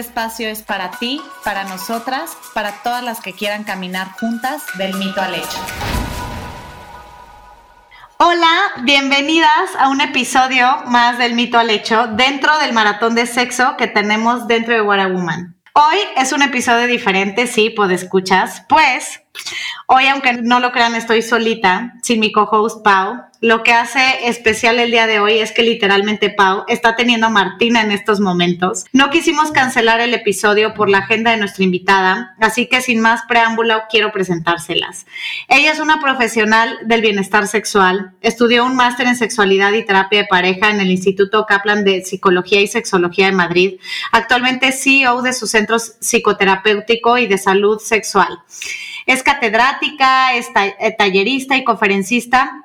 espacio es para ti, para nosotras, para todas las que quieran caminar juntas del mito al hecho. Hola, bienvenidas a un episodio más del mito al hecho dentro del maratón de sexo que tenemos dentro de What a Woman. Hoy es un episodio diferente, sí, pues escuchas, pues hoy, aunque no lo crean, estoy solita, sin mi co-host Pau, lo que hace especial el día de hoy es que literalmente Pau está teniendo a Martina en estos momentos. No quisimos cancelar el episodio por la agenda de nuestra invitada, así que sin más preámbulo quiero presentárselas. Ella es una profesional del bienestar sexual, estudió un máster en sexualidad y terapia de pareja en el Instituto Kaplan de Psicología y Sexología de Madrid. Actualmente CEO de su centro psicoterapéutico y de salud sexual. Es catedrática, es eh, tallerista y conferencista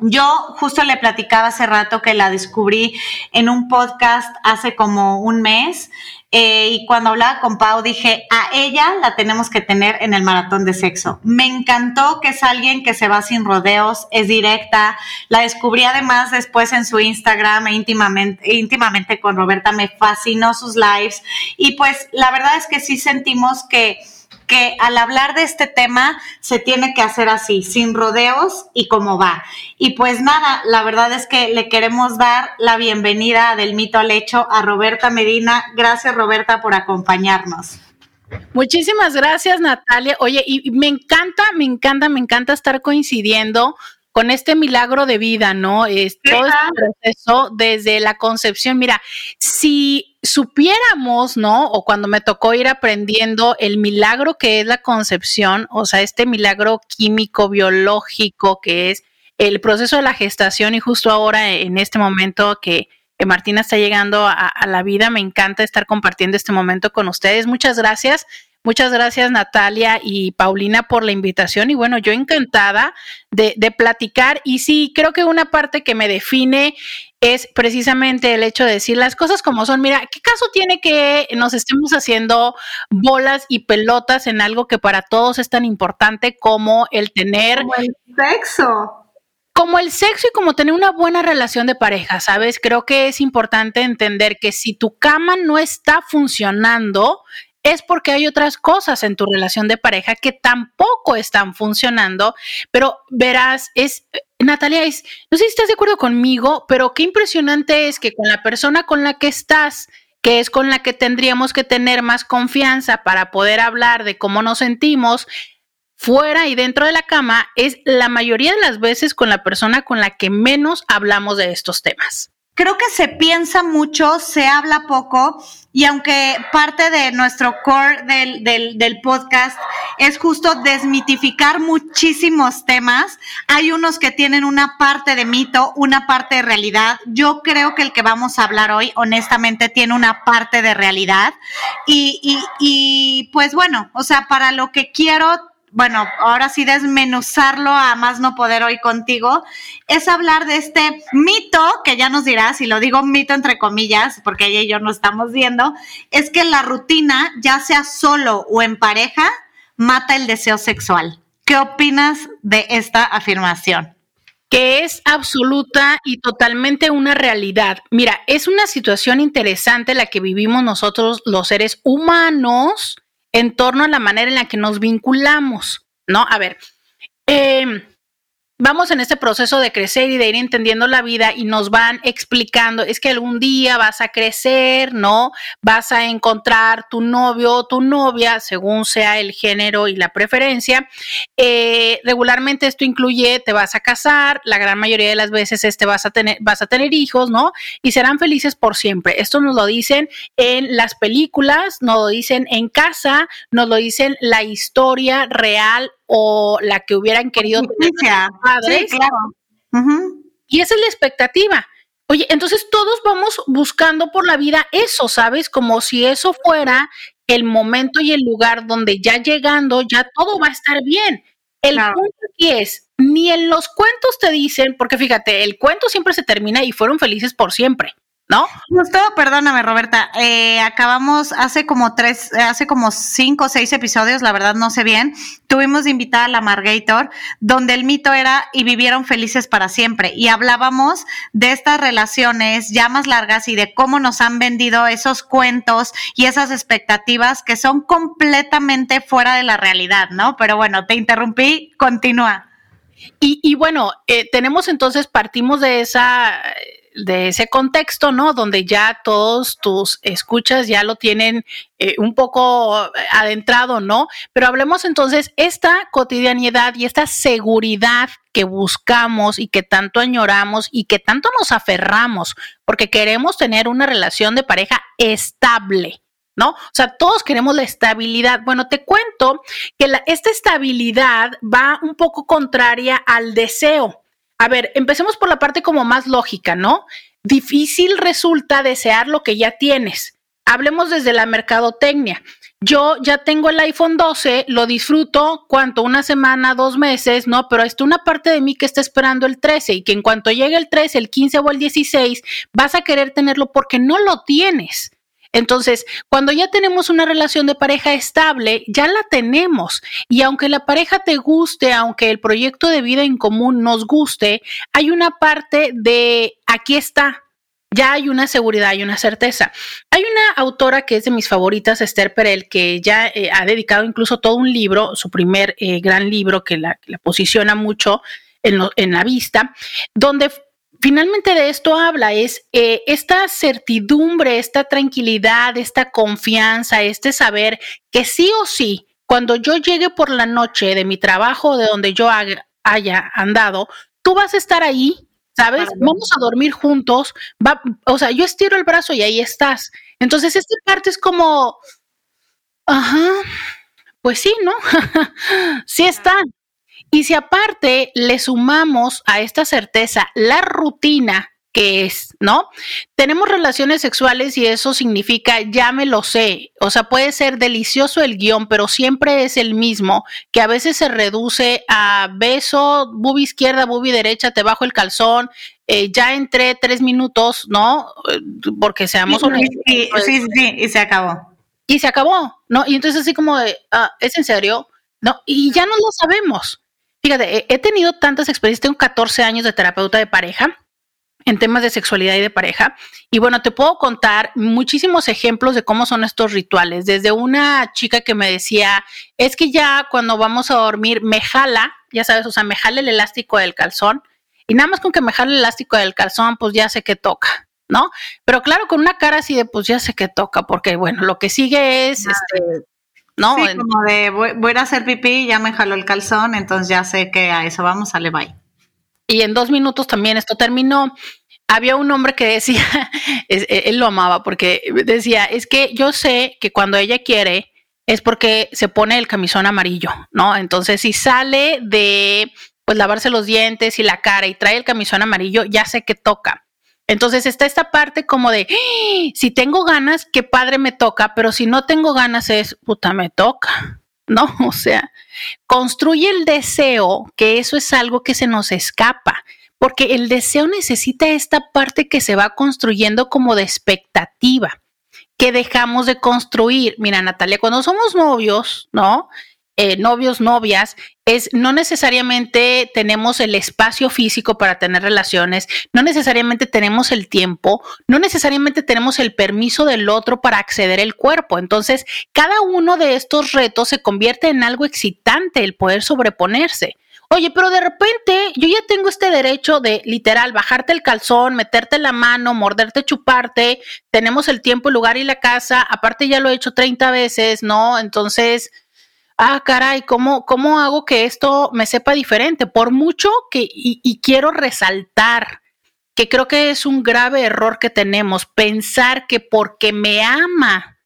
yo justo le platicaba hace rato que la descubrí en un podcast hace como un mes eh, y cuando hablaba con Pau dije, a ella la tenemos que tener en el maratón de sexo. Me encantó que es alguien que se va sin rodeos, es directa. La descubrí además después en su Instagram e íntimamente, íntimamente con Roberta. Me fascinó sus lives y pues la verdad es que sí sentimos que que al hablar de este tema se tiene que hacer así, sin rodeos y como va. Y pues nada, la verdad es que le queremos dar la bienvenida del mito al hecho a Roberta Medina. Gracias Roberta por acompañarnos. Muchísimas gracias Natalia. Oye, y me encanta, me encanta, me encanta estar coincidiendo con este milagro de vida, ¿no? Es todo este proceso desde la concepción. Mira, si supiéramos, ¿no? O cuando me tocó ir aprendiendo el milagro que es la concepción, o sea, este milagro químico, biológico que es el proceso de la gestación y justo ahora en este momento que, Martina está llegando a, la vida, me encanta estar compartiendo este momento con ustedes. Muchas gracias. Muchas gracias Natalia y Paulina por la invitación y bueno, yo encantada de, platicar y sí, creo que una parte que me define es precisamente el hecho de decir las cosas como son. Mira, ¿qué caso tiene que nos estemos haciendo bolas y pelotas en algo que para todos es tan importante como el tener... Como el sexo. Como el sexo y como tener una buena relación de pareja, ¿sabes? Creo que es importante entender que si tu cama no está funcionando, es porque hay otras cosas en tu relación de pareja que tampoco están funcionando, pero verás, es, Natalia, es, no sé si estás de acuerdo conmigo, pero qué impresionante es que con la persona con la que estás, que es con la que tendríamos que tener más confianza para poder hablar de cómo nos sentimos, fuera y dentro de la cama, es la mayoría de las veces con la persona con la que menos hablamos de estos temas creo que se piensa mucho, se habla poco y aunque parte de nuestro core del, del, podcast es justo desmitificar muchísimos temas, hay unos que tienen una parte de mito, una parte de realidad. Yo creo que el que vamos a hablar hoy, honestamente, tiene una parte de realidad y, y, y pues bueno, o sea, para lo que quiero bueno, ahora sí desmenuzarlo a más no poder hoy contigo, es hablar de este mito, que ya nos dirás, y lo digo mito entre comillas, porque ella y yo no estamos viendo, es que la rutina, ya sea solo o en pareja, mata el deseo sexual. ¿Qué opinas de esta afirmación? que es absoluta y totalmente una realidad. Mira, es una situación interesante la que vivimos nosotros los seres humanos en torno a la manera en la que nos vinculamos, ¿no? A ver, eh, vamos en este proceso de crecer y de ir entendiendo la vida y nos van explicando, es que algún día vas a crecer, ¿no? Vas a encontrar tu novio o tu novia, según sea el género y la preferencia. Eh, regularmente esto incluye, te vas a casar, la gran mayoría de las veces este vas a tener, vas a tener hijos, ¿no? Y serán felices por siempre. Esto nos lo dicen en las películas, nos lo dicen en casa, nos lo dicen la historia real o la que hubieran querido tener padres. claro. Y esa es la expectativa. Oye, entonces todos vamos buscando por la vida eso, ¿sabes? Como si eso fuera el momento y el lugar donde ya llegando ya todo va a estar bien. El punto aquí es, ni en los cuentos te dicen, porque fíjate, el cuento siempre se termina y fueron felices por siempre. ¿No? Justo, perdóname, Roberta. Eh, acabamos hace como tres, hace como cinco o seis episodios, la verdad no sé bien. Tuvimos de invitada a la Margator, donde el mito era y vivieron felices para siempre. Y hablábamos de estas relaciones ya más largas y de cómo nos han vendido esos cuentos y esas expectativas que son completamente fuera de la realidad, ¿no? Pero bueno, te interrumpí, continúa. Y, y bueno, eh, tenemos entonces, partimos de esa de ese contexto, ¿no? Donde ya todos tus escuchas ya lo tienen eh, un poco adentrado, ¿no? Pero hablemos entonces esta cotidianidad y esta seguridad que buscamos y que tanto añoramos y que tanto nos aferramos porque queremos tener una relación de pareja estable. ¿no? O sea, todos queremos la estabilidad. Bueno, te cuento que esta estabilidad va un poco contraria al deseo a ver, empecemos por la parte como más lógica, ¿no? Difícil resulta desear lo que ya tienes. Hablemos desde la mercadotecnia. Yo ya tengo el iPhone 12, lo disfruto, ¿cuánto? Una semana, dos meses, ¿no? Pero está una parte de mí que está esperando el 13 y que en cuanto llegue el 13, el 15 o el 16, vas a querer tenerlo porque no lo tienes. Entonces, cuando ya tenemos una relación de pareja estable, ya la tenemos. Y aunque la pareja te guste, aunque el proyecto de vida en común nos guste, hay una parte de aquí está, ya hay una seguridad, hay una certeza. Hay una autora que es de mis favoritas, Esther Perel, que ya eh, ha dedicado incluso todo un libro, su primer eh, gran libro que la, posiciona mucho en, la vista, donde finalmente de esto habla, es eh, esta certidumbre, esta tranquilidad, esta confianza, este saber que sí o sí, cuando yo llegue por la noche de mi trabajo, de donde yo haya andado, tú vas a estar ahí, ¿sabes? Vamos a dormir juntos, va, o sea, yo estiro el brazo y ahí estás. Entonces, esta parte es como, ajá, pues sí, ¿no? sí están. Y si aparte le sumamos a esta certeza la rutina que es, ¿no? Tenemos relaciones sexuales y eso significa, ya me lo sé, o sea, puede ser delicioso el guion, pero siempre es el mismo, que a veces se reduce a beso, bubi izquierda, bubi derecha, te bajo el calzón, eh, ya entré tres minutos, ¿no? Porque seamos honestos. Sí, sí, sí, y se acabó. Y se acabó, ¿no? Y entonces así como de, ah, ¿es en serio? No, y ya no lo sabemos. Fíjate, he tenido tantas experiencias, tengo 14 años de terapeuta de pareja en temas de sexualidad y de pareja. Y bueno, te puedo contar muchísimos ejemplos de cómo son estos rituales. Desde una chica que me decía, es que ya cuando vamos a dormir me jala, ya sabes, o sea, me jala el elástico del calzón. Y nada más con que me jale el elástico del calzón, pues ya sé que toca, ¿no? Pero claro, con una cara así de, pues ya sé que toca, porque bueno, lo que sigue es, este, ¿no? Sí, como de voy, a hacer pipí, ya me jaló el calzón, entonces ya sé que a eso vamos, sale bye. Y en dos minutos también esto terminó. Había un hombre que decía, e, él lo amaba porque decía, es que yo sé que cuando ella quiere es porque se pone el camisón amarillo, ¿no? Entonces si sale de pues lavarse los dientes y la cara y trae el camisón amarillo, ya sé que toca. Entonces está esta parte como de, ¡Ah! si tengo ganas, qué padre me toca, pero si no tengo ganas es, puta, me toca. ¿No? O sea, construye el deseo, que eso es algo que se nos escapa, porque el deseo necesita esta parte que se va construyendo como de expectativa, que dejamos de construir. Mira, Natalia, cuando somos novios, ¿no? Eh, novios, novias, es no necesariamente tenemos el espacio físico para tener relaciones, no necesariamente tenemos el tiempo, no necesariamente tenemos el permiso del otro para acceder al cuerpo. Entonces, cada uno de estos retos se convierte en algo excitante el poder sobreponerse. Oye, pero de repente yo ya tengo este derecho de literal bajarte el calzón, meterte la mano, morderte, chuparte. Tenemos el tiempo, el lugar y la casa. Aparte ya lo he hecho 30 veces, ¿no? Entonces, ah, caray, ¿cómo, ¿cómo hago que esto me sepa diferente? Por mucho que, y, quiero resaltar que creo que es un grave error que tenemos, pensar que porque me ama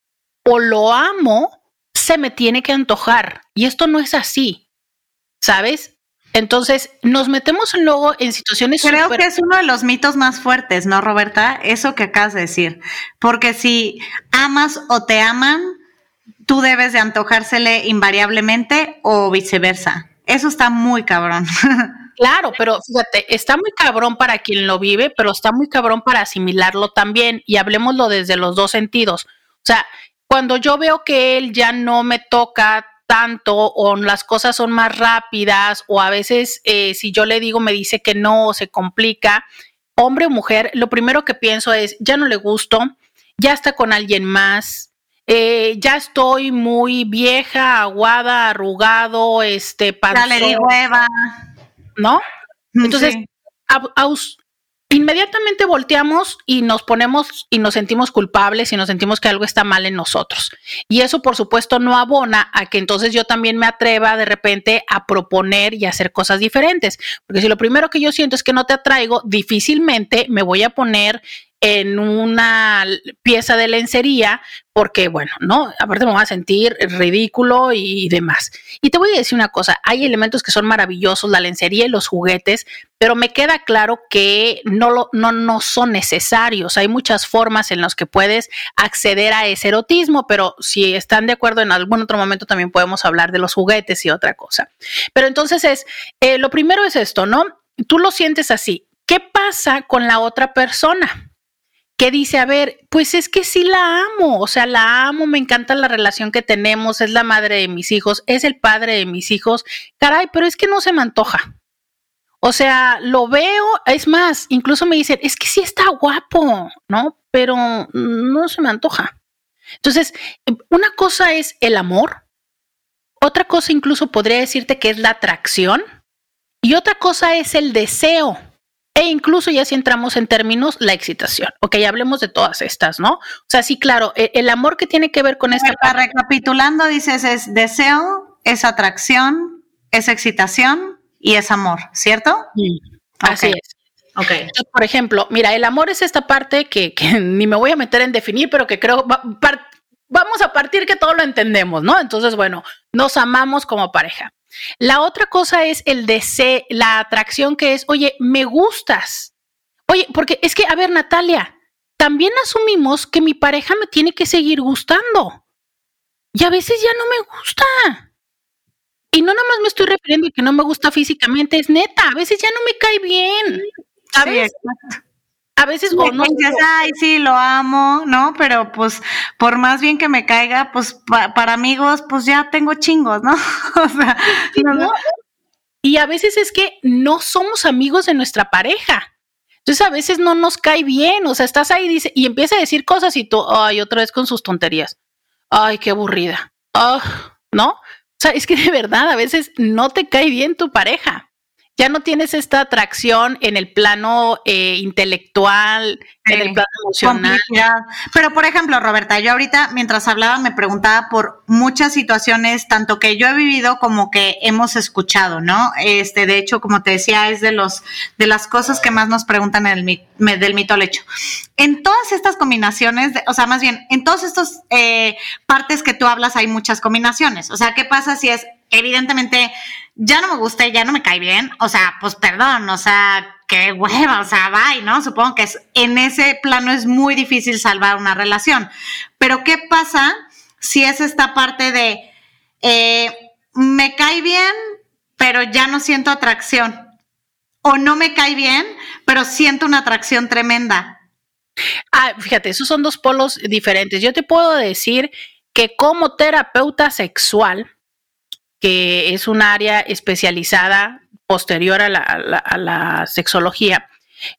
o lo amo, se me tiene que antojar. Y esto no es así, ¿sabes? Entonces, nos metemos luego en situaciones. Creo que es uno de los mitos más fuertes, ¿no, Roberta? Eso que acabas de decir. Porque si amas o te aman, tú debes de antojársele invariablemente o viceversa. Eso está muy cabrón. Claro, pero fíjate, está muy cabrón para quien lo vive, pero está muy cabrón para asimilarlo también. Y hablemoslo desde los dos sentidos. O sea, cuando yo veo que él ya no me toca tanto o las cosas son más rápidas o a veces eh, si yo le digo me dice que no se complica, hombre o mujer, lo primero que pienso es, ya no le gusto, ya está con alguien más, eh, ya estoy muy vieja, aguada, arrugado, este, panzón, ya le digo Eva. ¿No? Entonces, inmediatamente volteamos y nos ponemos y nos sentimos culpables y nos sentimos que algo está mal en nosotros. Y eso, por supuesto, no abona a que entonces yo también me atreva de repente a proponer y hacer cosas diferentes. Porque si lo primero que yo siento es que no te atraigo, difícilmente me voy a poner en una pieza de lencería porque, bueno, no, aparte me voy a sentir ridículo y demás. Y te voy a decir una cosa, hay elementos que son maravillosos, la lencería y los juguetes, pero me queda claro que no, lo, no, no son necesarios. Hay muchas formas en las que puedes acceder a ese erotismo, pero si están de acuerdo en algún otro momento también podemos hablar de los juguetes y otra cosa. Pero entonces es, eh, lo primero es esto, ¿no? Tú lo sientes así. ¿Qué pasa con la otra persona? Que dice, a ver, pues es que sí la amo, o sea, la amo, me encanta la relación que tenemos, es la madre de mis hijos, es el padre de mis hijos, caray, pero es que no se me antoja. O sea, lo veo, es más, incluso me dicen, es que sí está guapo, ¿no? Pero no se me antoja. Entonces, una cosa es el amor, otra cosa incluso podría decirte que es la atracción y otra cosa es el deseo. E incluso ya si entramos en términos, la excitación. Ok, hablemos de todas estas, ¿no? O sea, sí, claro, e, el, amor que tiene que ver con esta... Recapitulando, dices, es deseo, es atracción, es excitación y es amor, ¿cierto? Así es. Ok. por ejemplo, mira, el amor es esta parte que, ni me voy a meter en definir, pero que creo vamos a partir que todo lo entendemos, ¿no? Entonces, bueno, nos amamos como pareja. La otra cosa es el deseo, la atracción que es, oye, me gustas. Oye, porque es que, a ver, Natalia, también asumimos que mi pareja me tiene que seguir gustando. Y a veces ya no me gusta. Y no nada más me estoy refiriendo a que no me gusta físicamente, es neta, a veces ya no me cae bien. ¿Sabes? A veces o no ay, sí, lo amo, ¿no? Pero pues por más bien que me caiga, pues para amigos, pues ya tengo chingos, ¿no? o sea, Y a veces es que no somos amigos de nuestra pareja. Entonces a veces no nos cae bien, o sea, estás ahí y, dice, y empieza a decir cosas y tú, ay, otra vez con sus tonterías. Ay, qué aburrida. ¿No? O sea, es que de verdad a veces no te cae bien tu pareja ya no tienes esta atracción en el plano eh, intelectual, en el plano emocional. Pero, por ejemplo, Roberta, yo ahorita, mientras hablaba, me preguntaba por muchas situaciones, tanto que yo he vivido como que hemos escuchado, ¿no? Este, de hecho, como te decía, es de los, de las cosas que más nos preguntan en el, del mito al hecho. En todas estas combinaciones, o sea, más bien, en todas estas eh, partes que tú hablas hay muchas combinaciones. O sea, ¿qué pasa si es, evidentemente, ya no me gusta ya no me cae bien, o sea, pues perdón, o sea, qué hueva, o sea, bye, ¿no? Supongo que es, en ese plano es muy difícil salvar una relación. Pero ¿qué pasa si es esta parte de, eh, me cae bien, pero ya no siento atracción? O no me cae bien, pero siento una atracción tremenda. Ah, fíjate, esos son dos polos diferentes. Yo te puedo decir que como terapeuta sexual, que es un área especializada posterior a la, sexología.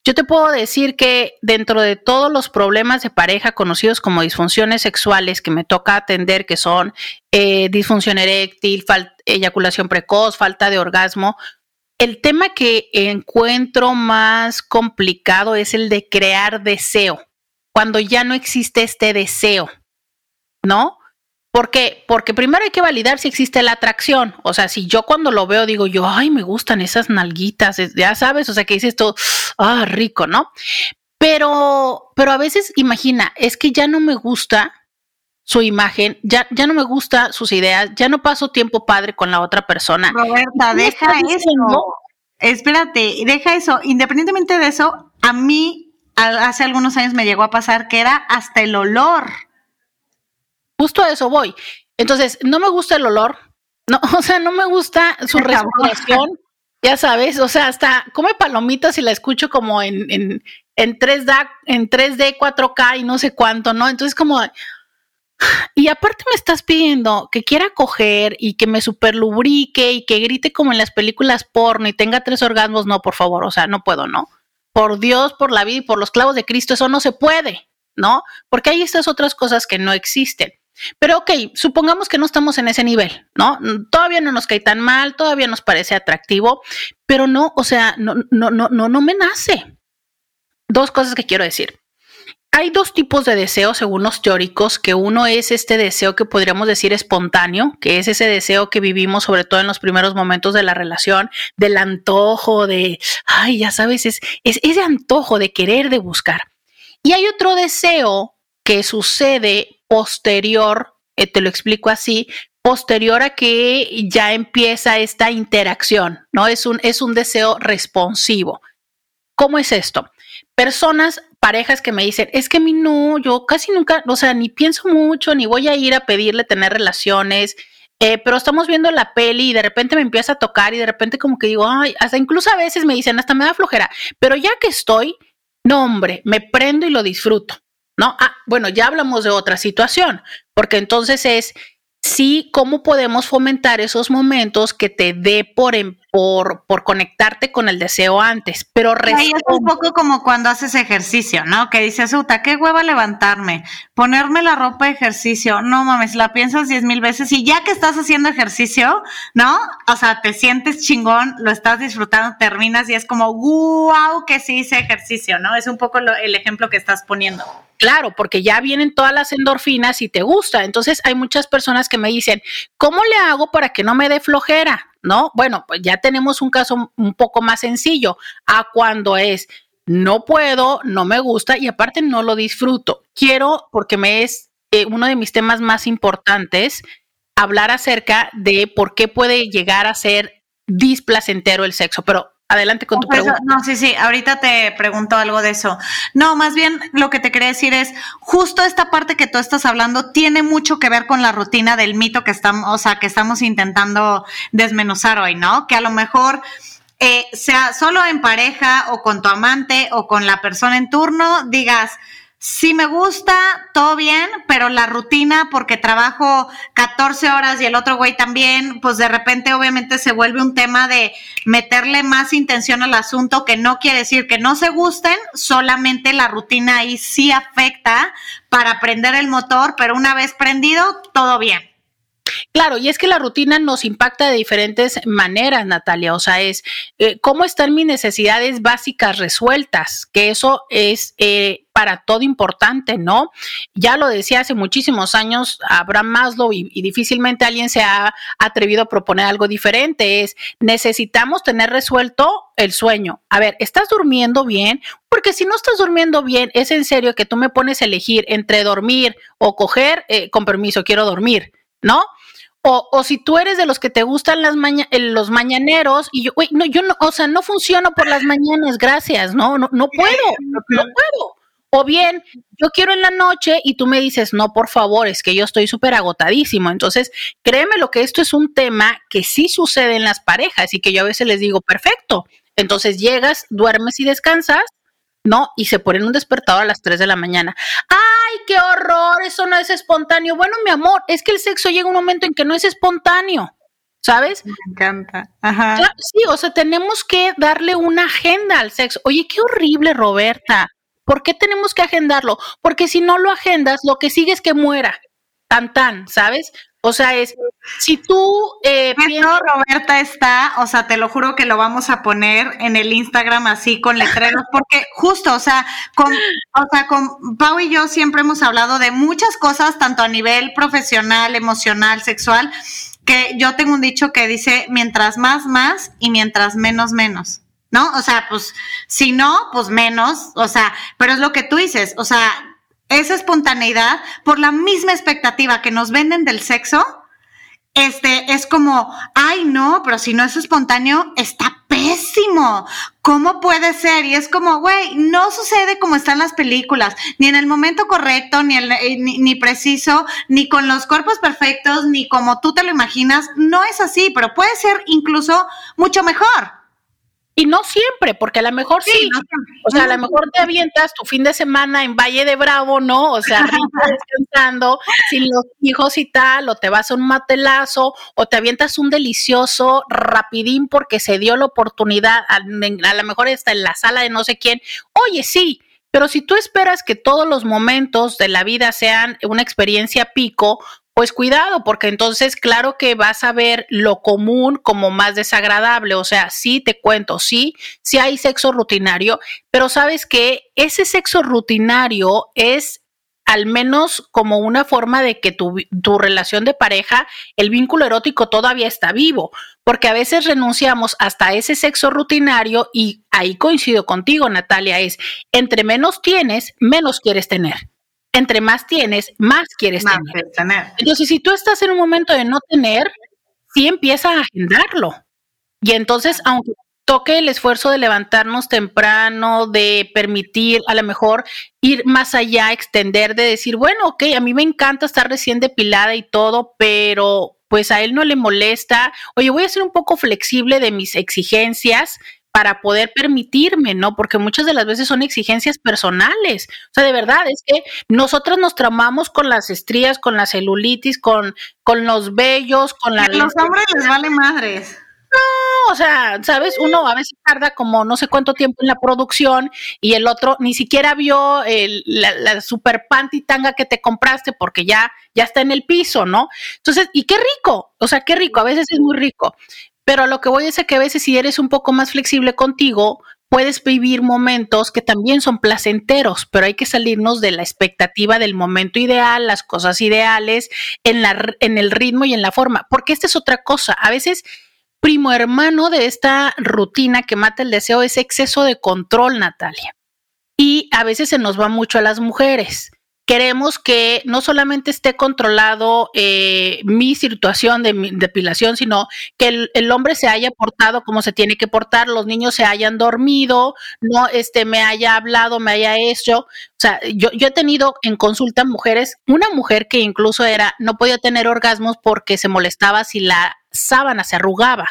Yo te puedo decir que dentro de todos los problemas de pareja conocidos como disfunciones sexuales que me toca atender, que son eh, disfunción eréctil, eyaculación precoz, falta de orgasmo, el tema que encuentro más complicado es el de crear deseo, cuando ya no existe este deseo, ¿no? ¿Por qué? Porque primero hay que validar si existe la atracción. O sea, si yo cuando lo veo digo yo, ay, me gustan esas nalguitas, ya sabes, o sea, que dices todo, ah, rico, ¿no? Pero, pero a veces, imagina, es que ya no me gusta su imagen, ya, ya no me gusta sus ideas, ya no paso tiempo padre con la otra persona. Roberta, deja eso. Espérate, deja eso. Independientemente de eso, a mí hace algunos años me llegó a pasar que era hasta el olor. Justo a eso voy. Entonces, no me gusta el olor, no, o sea, no me gusta su respiración, ya sabes, o sea, hasta come palomitas y la escucho como en, en, en 3D, en 3D, 4K y no sé cuánto, ¿no? Entonces, como, y aparte me estás pidiendo que quiera coger y que me superlubrique y que grite como en las películas porno y tenga tres orgasmos. No, por favor, o sea, no puedo, ¿no? Por Dios, por la vida y por los clavos de Cristo, eso no se puede, ¿no? Porque hay estas otras cosas que no existen. Pero ok, supongamos que no estamos en ese nivel, ¿no? Todavía no nos cae tan mal, todavía nos parece atractivo, pero no, o sea, no, no, no, no, no me nace. Dos cosas que quiero decir hay dos tipos de deseos según los teóricos, que uno es este deseo que podríamos decir espontáneo, que es ese deseo que vivimos sobre todo en los primeros momentos de la relación, del antojo, de, ay, ya sabes, es, ese antojo de querer, de buscar. Y hay otro deseo que sucede posterior, eh, te lo explico así, posterior a que ya empieza esta interacción, ¿no? Es un, es un deseo responsivo. ¿Cómo es esto? Personas parejas que me dicen, es que a mí no, yo casi nunca, o sea, ni pienso mucho, ni voy a ir a pedirle tener relaciones, eh, pero estamos viendo la peli y de repente me empieza a tocar y de repente como que digo, ay, hasta incluso a veces me dicen, hasta me da flojera, pero ya que estoy, no hombre, me prendo y lo disfruto, ¿no? Ah, bueno, ya hablamos de otra situación, porque entonces es, sí, cómo podemos fomentar esos momentos que te dé por, em, por, por conectarte con el deseo antes, pero es un poco como cuando haces ejercicio, ¿no? Que dices, Uta, qué hueva levantarme, ponerme la ropa de ejercicio, no mames, la piensas diez mil veces y ya que estás haciendo ejercicio, ¿no? O sea, te sientes chingón, lo estás disfrutando, terminas y es como, wow, que sí hice ejercicio, ¿no? Es un poco el ejemplo que estás poniendo. Claro, porque ya vienen todas las endorfinas y te gusta. Entonces hay muchas personas que me dicen, ¿cómo le hago para que no me dé flojera? ¿No? Bueno, pues ya tenemos un caso un poco más sencillo a cuando es, no puedo, no me gusta y aparte no lo disfruto. Quiero, porque me es eh, uno de mis temas más importantes, hablar acerca de por qué puede llegar a ser displacentero el sexo, pero Adelante con tu pregunta. No, sí, sí, ahorita te pregunto algo de eso. No, más bien lo que te quería decir es, justo esta parte que tú estás hablando tiene mucho que ver con la rutina del mito que estamos, o sea, que estamos intentando desmenuzar hoy, ¿no? Que a lo mejor eh, sea solo en pareja o con tu amante o con la persona en turno, digas, Sí me gusta, todo bien, pero la rutina, porque trabajo 14 horas y el otro güey también, pues de repente obviamente se vuelve un tema de meterle más intención al asunto, que no quiere decir que no se gusten, solamente la rutina ahí sí afecta para prender el motor, pero una vez prendido, todo bien. Claro, y es que la rutina nos impacta de diferentes maneras, Natalia. O sea, es eh, cómo están mis necesidades básicas resueltas, que eso es eh, para todo importante, ¿no? Ya lo decía hace muchísimos años Abraham Maslow y, y, difícilmente alguien se ha atrevido a proponer algo diferente. Es necesitamos tener resuelto el sueño. A ver, ¿estás durmiendo bien? Porque si no estás durmiendo bien, es en serio que tú me pones a elegir entre dormir o coger, eh, con permiso, quiero dormir, ¿no? O, o, si tú eres de los que te gustan las maña los mañaneros y yo, no, yo no, o sea, no funciono por las mañanas, gracias, no, no, no puedo, no, puedo. O bien, yo quiero en la noche y tú me dices, no, por favor, es que yo estoy súper agotadísimo. Entonces, créeme lo que esto es un tema que sí sucede en las parejas y que yo a veces les digo, perfecto. Entonces llegas, duermes y descansas ¿no? Y se ponen un despertador a las 3 de la mañana. ¡Ay, qué horror! Eso no es espontáneo. Bueno, mi amor, es que el sexo llega un momento en que no es espontáneo, ¿sabes? Me encanta. Ajá. sí, o sea, tenemos que darle una agenda al sexo. Oye, qué horrible, Roberta. ¿Por qué tenemos que agendarlo? Porque si no lo agendas, lo que sigue es que muera. Tan, tan, ¿sabes? O sea, es, si tú eh, Roberta está, o sea, te lo juro que lo vamos a poner en el Instagram así con letreros, porque justo, o sea, con, o sea, con Pau y yo siempre hemos hablado de muchas cosas, tanto a nivel profesional, emocional, sexual, que yo tengo un dicho que dice, mientras más, más, y mientras menos, menos. ¿No? O sea, pues, si no, pues menos, o sea, pero es lo que tú dices, o sea, esa espontaneidad por la misma expectativa que nos venden del sexo, este es como, ay no, pero si no es espontáneo, está pésimo. ¿Cómo puede ser? Y es como, güey, no sucede como están las películas, ni en el momento correcto, ni, eh, ni, ni, preciso, ni con los cuerpos perfectos, ni como tú te lo imaginas. No es así, pero puede ser incluso mucho mejor. Y no siempre, porque a lo mejor sí. o sea, a lo mejor te avientas tu fin de semana en Valle de Bravo, ¿no? O sea, descansando, sin los hijos y tal, o te vas a un matelazo, o te avientas un delicioso rapidín porque se dio la oportunidad, a, a lo mejor está en la sala de no sé quién. Oye, sí, pero si tú esperas que todos los momentos de la vida sean una experiencia pico, pues cuidado, porque entonces claro que vas a ver lo común como más desagradable. O sea, sí te cuento, sí, sí hay sexo rutinario, pero sabes que ese sexo rutinario es al menos como una forma de que tu, tu, relación de pareja, el vínculo erótico todavía está vivo, porque a veces renunciamos hasta ese sexo rutinario y ahí coincido contigo, Natalia, es entre menos tienes, menos quieres tener entre más tienes, más quieres tener. Entonces, si tú estás en un momento de no tener, sí empieza a agendarlo. Y entonces, aunque toque el esfuerzo de levantarnos temprano, de permitir a lo mejor ir más allá, extender, de decir, bueno, ok, a mí me encanta estar recién depilada y todo, pero pues a él no le molesta, oye, voy a ser un poco flexible de mis exigencias, para poder permitirme, ¿no? Porque muchas de las veces son exigencias personales. O sea, de verdad, es que nosotros nos tramamos con las estrías, con la celulitis, con, con los vellos, con la... A los hombres les vale madres. No, o sea, ¿sabes? Uno a veces tarda como no sé cuánto tiempo en la producción y el otro ni siquiera vio el, la, la, super panty tanga que te compraste porque ya, ya está en el piso, ¿no? Entonces, y qué rico, o sea, qué rico, a veces es muy rico. Pero lo que voy es a que a veces si eres un poco más flexible contigo, puedes vivir momentos que también son placenteros, pero hay que salirnos de la expectativa del momento ideal, las cosas ideales, en, la, en el ritmo y en la forma, porque esta es otra cosa. A veces, primo hermano de esta rutina que mata el deseo es exceso de control, Natalia. Y a veces se nos va mucho a las mujeres queremos que no solamente esté controlado eh, mi situación de depilación, sino que el, el, hombre se haya portado como se tiene que portar, los niños se hayan dormido, no este, me haya hablado, me haya hecho. O sea, yo, yo he tenido en consulta mujeres, una mujer que incluso era, no podía tener orgasmos porque se molestaba si la sábana se arrugaba.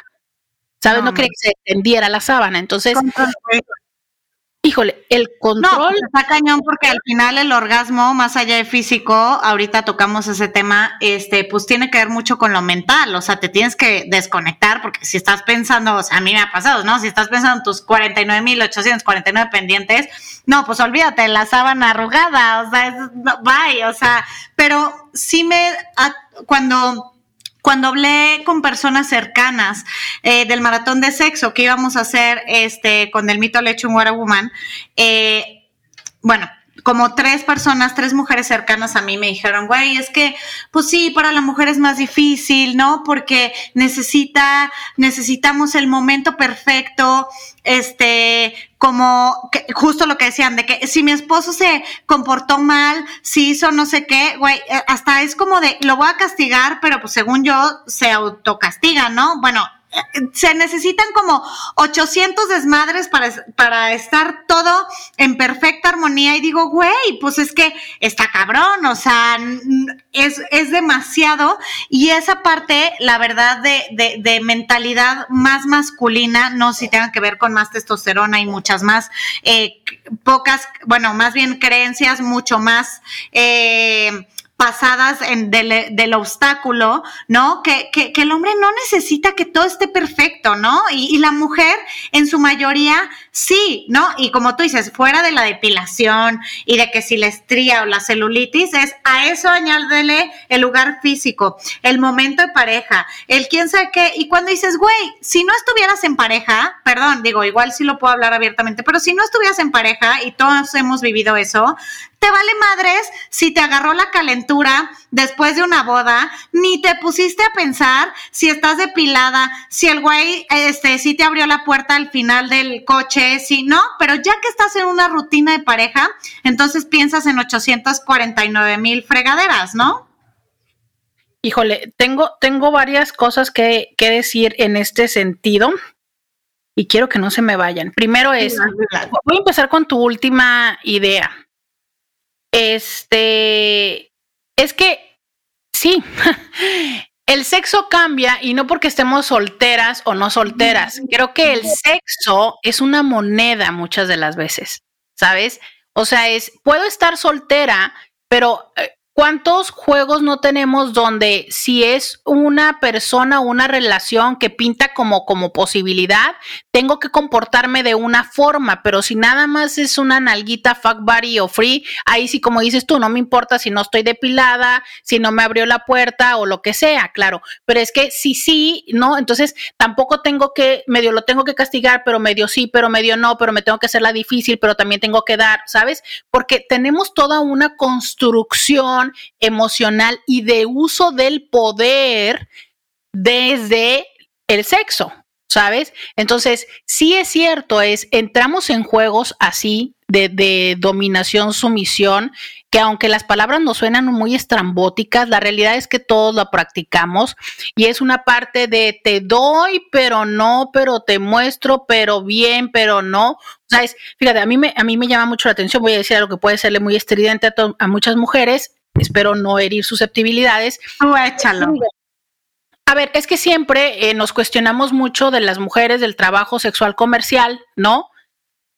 ¿Sabes? No, no quería que se extendiera la sábana. Entonces, Híjole, el control. No, pues, está cañón porque al final el orgasmo, más allá de físico, ahorita tocamos ese tema, este, pues tiene que ver mucho con lo mental. O sea, te tienes que desconectar porque si estás pensando, o sea, a mí me ha pasado, ¿no? Si estás pensando en tus 49.849 pendientes, no, pues olvídate, la sábana arrugada, o sea, es, bye, o sea, pero sí me, cuando cuando hablé con personas cercanas eh, del maratón de sexo que íbamos a hacer este, con el mito lecho en Woman, eh, bueno, como tres personas, tres mujeres cercanas a mí me dijeron, güey, es que, pues sí, para la mujer es más difícil, ¿no? Porque necesita, necesitamos el momento perfecto, este, como que, justo lo que decían, de que si mi esposo se comportó mal, si hizo no sé qué, güey, eh, hasta es como de, lo voy a castigar, pero pues según yo se autocastiga, ¿no? Bueno, se necesitan como 800 desmadres para, para estar todo en perfecta armonía y digo, güey, pues es que está cabrón, o sea, es, es demasiado y esa parte, la verdad, de, de, de, mentalidad más masculina, no si tenga que ver con más testosterona y muchas más, eh, pocas, bueno, más bien creencias mucho más... Eh, pasadas en, del, obstáculo, ¿no? Que, que, que, el hombre no necesita que todo esté perfecto, ¿no? Y, y, la mujer en su mayoría sí, ¿no? Y como tú dices, fuera de la depilación y de que si la estría o la celulitis, es a eso añádele el lugar físico, el momento de pareja, el quién sabe qué. Y cuando dices, güey, si no estuvieras en pareja, perdón, digo, igual sí lo puedo hablar abiertamente, pero si no estuvieras en pareja y todos hemos vivido eso, te vale madres si te agarró la calentura después de una boda, ni te pusiste a pensar si estás depilada, si el güey, este, si te abrió la puerta al final del coche, si no, pero ya que estás en una rutina de pareja, entonces piensas en 849 mil fregaderas, ¿no? Híjole, tengo, tengo varias cosas que, que decir en este sentido y quiero que no se me vayan. Primero es, voy a empezar con tu última idea. Este, es que sí, el sexo cambia y no porque estemos solteras o no solteras. Creo que el sexo es una moneda muchas de las veces, ¿sabes? O sea, es, puedo estar soltera, pero eh, ¿Cuántos juegos no tenemos donde si es una persona o una relación que pinta como, como posibilidad, tengo que comportarme de una forma, pero si nada más es una nalguita fuck body o free, ahí sí como dices tú, no me importa si no estoy depilada, si no me abrió la puerta o lo que sea, claro, pero es que si sí, no, entonces tampoco tengo que, medio lo tengo que castigar, pero medio sí, pero medio no, pero me tengo que hacerla difícil, pero también tengo que dar, ¿sabes? Porque tenemos toda una construcción emocional y de uso del poder desde el sexo, ¿sabes? Entonces, sí es cierto, es, entramos en juegos así de, de, dominación, sumisión, que aunque las palabras nos suenan muy estrambóticas, la realidad es que todos lo practicamos y es una parte de te doy, pero no, pero te muestro, pero bien, pero no. O sea, es, fíjate, a mí me, a mí me llama mucho la atención, voy a decir algo que puede serle muy estridente a, a muchas mujeres, espero no herir susceptibilidades. échalo. A ver, es que siempre eh, nos cuestionamos mucho de las mujeres del trabajo sexual comercial, ¿no?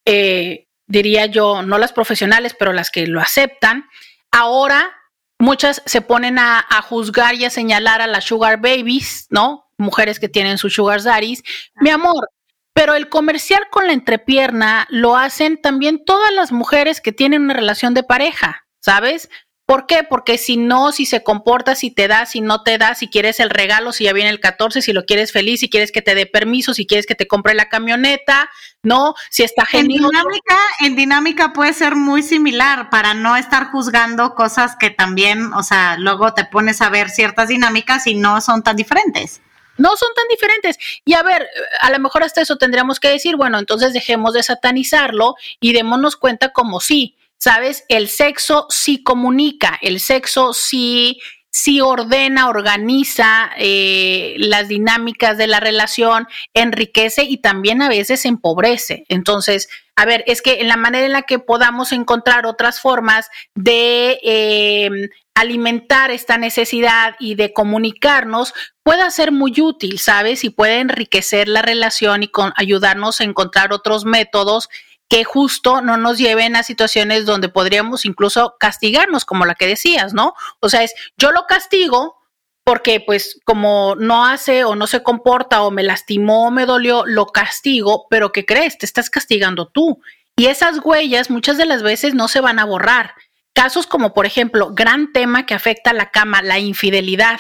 Eh, diría yo, no las profesionales, pero las que lo aceptan. Ahora muchas se ponen a, a, juzgar y a señalar a las sugar babies, ¿no? Mujeres que tienen sus sugar daddies. Mi amor, pero el comercial con la entrepierna lo hacen también todas las mujeres que tienen una relación de pareja, ¿sabes? ¿Por qué? Porque si no, si se comporta, si te da, si no te da, si quieres el regalo, si ya viene el 14, si lo quieres feliz, si quieres que te dé permiso, si quieres que te compre la camioneta, ¿no? Si está genial. En dinámica, en dinámica puede ser muy similar para no estar juzgando cosas que también, o sea, luego te pones a ver ciertas dinámicas y no son tan diferentes. No son tan diferentes. Y a ver, a lo mejor hasta eso tendríamos que decir, bueno, entonces dejemos de satanizarlo y démonos cuenta como sí ¿sabes? El sexo sí comunica, el sexo sí, sí ordena, organiza eh, las dinámicas de la relación, enriquece y también a veces empobrece. Entonces, a ver, es que en la manera en la que podamos encontrar otras formas de eh, alimentar esta necesidad y de comunicarnos puede ser muy útil, ¿sabes? Y puede enriquecer la relación y con, ayudarnos a encontrar otros métodos que justo no nos lleven a situaciones donde podríamos incluso castigarnos, como la que decías, ¿no? O sea, es yo lo castigo porque pues como no hace o no se comporta o me lastimó o me dolió, lo castigo, pero ¿qué crees? Te estás castigando tú. Y esas huellas muchas de las veces no se van a borrar. Casos como, por ejemplo, gran tema que afecta a la cama, la infidelidad.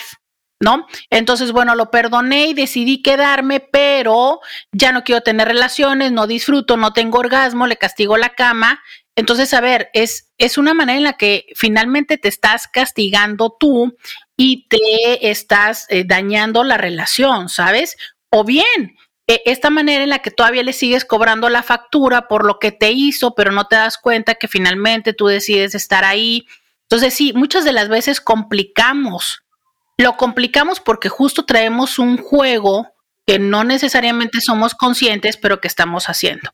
¿No? Entonces, bueno, lo perdoné y decidí quedarme, pero ya no quiero tener relaciones, no disfruto, no tengo orgasmo, le castigo la cama. Entonces, a ver, es, es una manera en la que finalmente te estás castigando tú y te estás eh, dañando la relación, ¿sabes? O bien, eh, esta manera en la que todavía le sigues cobrando la factura por lo que te hizo, pero no te das cuenta que finalmente tú decides estar ahí. Entonces, sí, muchas de las veces complicamos lo complicamos porque justo traemos un juego que no necesariamente somos conscientes, pero que estamos haciendo.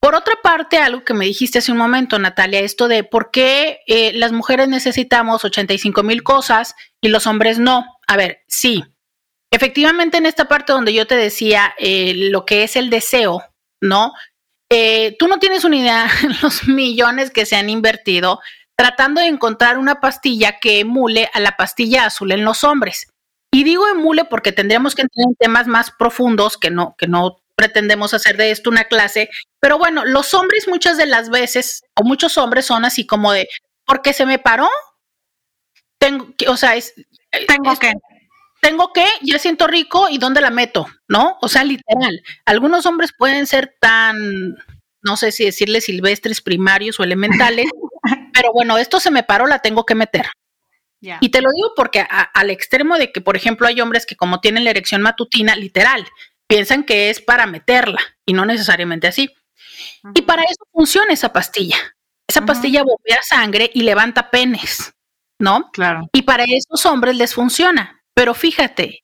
Por otra parte, algo que me dijiste hace un momento, Natalia, esto de por qué eh, las mujeres necesitamos 85 mil cosas y los hombres no. A ver, sí, efectivamente en esta parte donde yo te decía eh, lo que es el deseo, ¿no? Eh, tú no tienes una idea los millones que se han invertido tratando de encontrar una pastilla que emule a la pastilla azul en los hombres. Y digo emule porque tendríamos que entrar en temas más profundos que no, que no pretendemos hacer de esto una clase. Pero bueno, los hombres muchas de las veces, o muchos hombres son así como de, porque se me paró, tengo que, o sea, es, tengo que. Tengo que, ya siento rico y dónde la meto, ¿no? O sea, literal. Algunos hombres pueden ser tan, no sé si decirle silvestres, primarios o elementales, pero bueno, esto se me paró, la tengo que meter. Y te lo digo porque al extremo de que, por ejemplo, hay hombres que como tienen la erección matutina, literal, piensan que es para meterla y no necesariamente así. Y para eso funciona esa pastilla. Esa pastilla bombea sangre y levanta penes, ¿no? Claro. Y para esos hombres les funciona. Pero fíjate,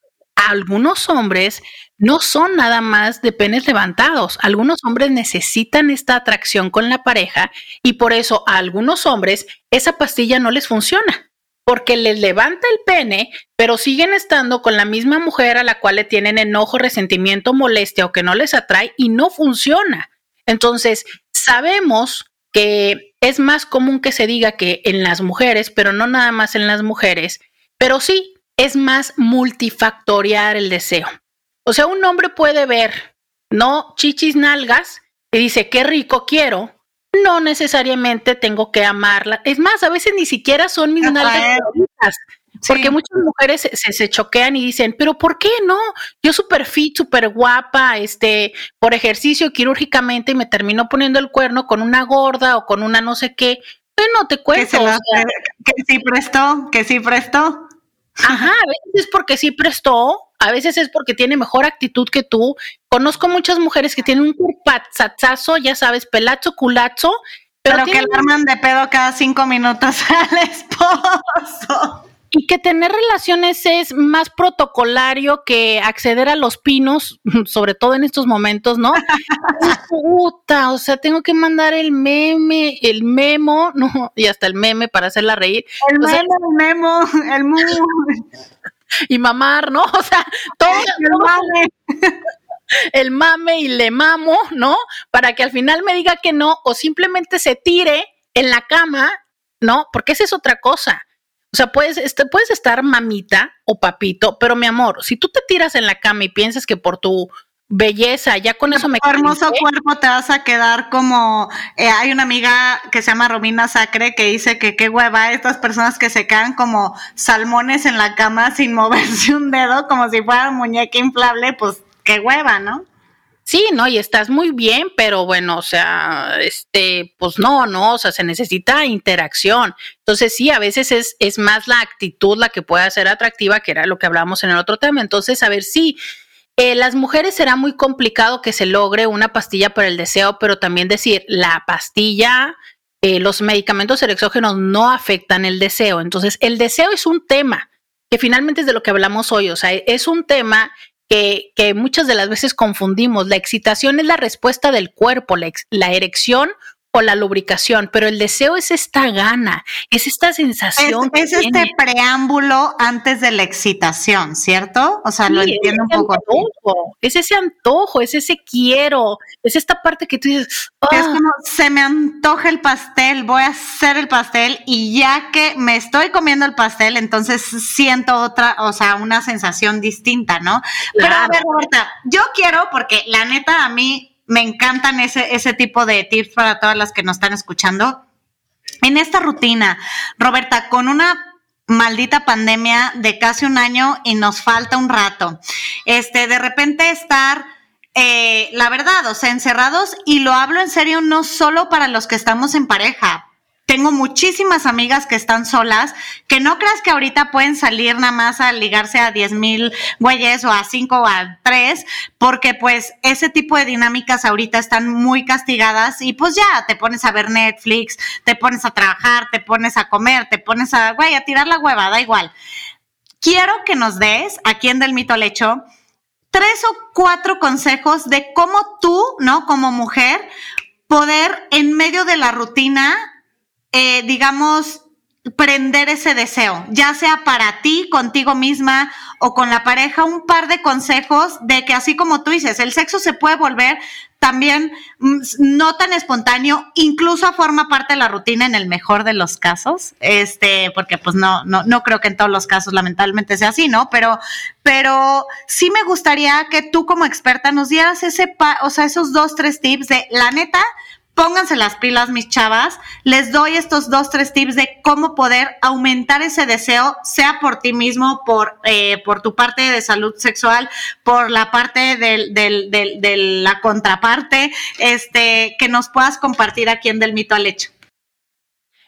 algunos hombres no son nada más de penes levantados. Algunos hombres necesitan esta atracción con la pareja y por eso a algunos hombres esa pastilla no les funciona porque les levanta el pene, pero siguen estando con la misma mujer a la cual le tienen enojo, resentimiento, molestia o que no les atrae y no funciona. Entonces, sabemos que es más común que se diga que en las mujeres, pero no nada más en las mujeres, pero sí es más multifactorial el deseo. O sea, un hombre puede ver, no chichis nalgas, y dice, qué rico quiero, no necesariamente tengo que amarla. Es más, a veces ni siquiera son mis nalgas porque muchas mujeres se, se, choquean y dicen, pero ¿por qué no? Yo súper fit, súper guapa, este, por ejercicio quirúrgicamente y me termino poniendo el cuerno con una gorda o con una no sé qué. no te cuento. Que, que sí prestó, que sí prestó. Ajá, a veces es porque sí prestó, a veces es porque tiene mejor actitud que tú. Conozco muchas mujeres que tienen un curpazzazo, ya sabes, pelazo, culazo. Pero, que le arman de pedo cada cinco minutos al esposo. Y que tener relaciones es más protocolario que acceder a los pinos, sobre todo en estos momentos, ¿no? Puta, o sea, tengo que mandar el meme, el memo, no, y hasta el meme para hacerla reír. El meme, el memo, el mu. y mamar, ¿no? O sea, todo el mame. El mame y le mamo, ¿no? Para que al final me diga que no o simplemente se tire en la cama, ¿no? Porque esa es otra cosa. O sea, puedes, este, puedes estar mamita o papito, pero mi amor, si tú te tiras en la cama y piensas que por tu belleza, ya con eso me Tu hermoso cuerpo te vas a quedar como eh, hay una amiga que se llama Romina Sacre que dice que qué hueva estas personas que se quedan como salmones en la cama sin moverse un dedo como si fuera muñeca inflable, pues qué hueva, ¿no? Sí, no, y estás muy bien, pero bueno, o sea, este, pues no, no, o sea, se necesita interacción. Entonces, sí, a veces es, es más la actitud la que puede ser atractiva, que era lo que hablábamos en el otro tema. Entonces, a ver, sí, eh, las mujeres será muy complicado que se logre una pastilla para el deseo, pero también decir, la pastilla, eh, los medicamentos erexógenos no afectan el deseo. Entonces, el deseo es un tema que finalmente es de lo que hablamos hoy, o sea, es un tema que, que muchas de las veces confundimos. La excitación es la respuesta del cuerpo, la, la erección o la lubricación, pero el deseo es esta gana, es esta sensación. Es, este preámbulo antes de la excitación, ¿cierto? O sea, lo entiendo un poco. es ese antojo, es ese quiero, es esta parte que tú dices. Es ah". como se me antoja el pastel, voy a hacer el pastel y ya que me estoy comiendo el pastel, entonces siento otra, o sea, una sensación distinta, ¿no? Pero a ver, Roberta, yo quiero, porque la neta a mí me encantan ese, ese tipo de tips para todas las que nos están escuchando. En esta rutina, Roberta, con una maldita pandemia de casi un año y nos falta un rato, este, de repente estar... Eh, la verdad, o sea, encerrados, y lo hablo en serio no solo para los que estamos en pareja, tengo muchísimas amigas que están solas, que no creas que ahorita pueden salir nada más a ligarse a 10 mil güeyes o a 5 o a 3, porque pues ese tipo de dinámicas ahorita están muy castigadas y pues ya te pones a ver Netflix, te pones a trabajar, te pones a comer, te pones a, güey, a tirar la hueva, da igual. Quiero que nos des, aquí en Del Mito al Hecho, tres o cuatro consejos de cómo tú, ¿no? Como mujer, poder en medio de la rutina eh, digamos, prender ese deseo, ya sea para ti, contigo misma o con la pareja, un par de consejos de que así como tú dices, el sexo se puede volver también mm, no tan espontáneo, incluso forma parte de la rutina en el mejor de los casos, este, porque pues no, no, no creo que en todos los casos lamentablemente sea así, ¿no? Pero, pero sí me gustaría que tú como experta nos dieras ese, o sea, esos dos, tres tips de la neta, Pónganse las pilas, mis chavas. Les doy estos dos, tres tips de cómo poder aumentar ese deseo, sea por ti mismo, por, eh, por tu parte de salud sexual, por la parte del, del, del, de la contraparte, este, que nos puedas compartir aquí en Del Mito al Hecho.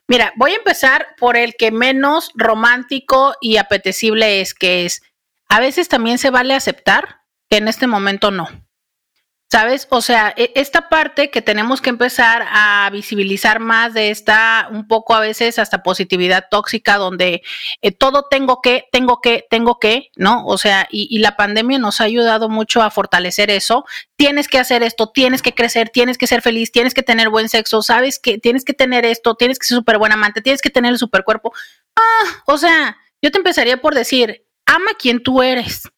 Mira, voy a empezar por el que menos romántico y apetecible es, que es, a veces también se vale aceptar que en este momento no. ¿Sabes? O sea, e, esta parte que tenemos que empezar a visibilizar más de esta, un poco a veces hasta positividad tóxica, donde eh, todo tengo que, tengo que, tengo que, ¿no? O sea, y, la pandemia nos ha ayudado mucho a fortalecer eso. Tienes que hacer esto, tienes que crecer, tienes que ser feliz, tienes que tener buen sexo, ¿sabes? Que tienes que tener esto, tienes que ser súper buen amante, tienes que tener el super cuerpo. Ah, o sea, yo te empezaría por decir, ama quien tú eres,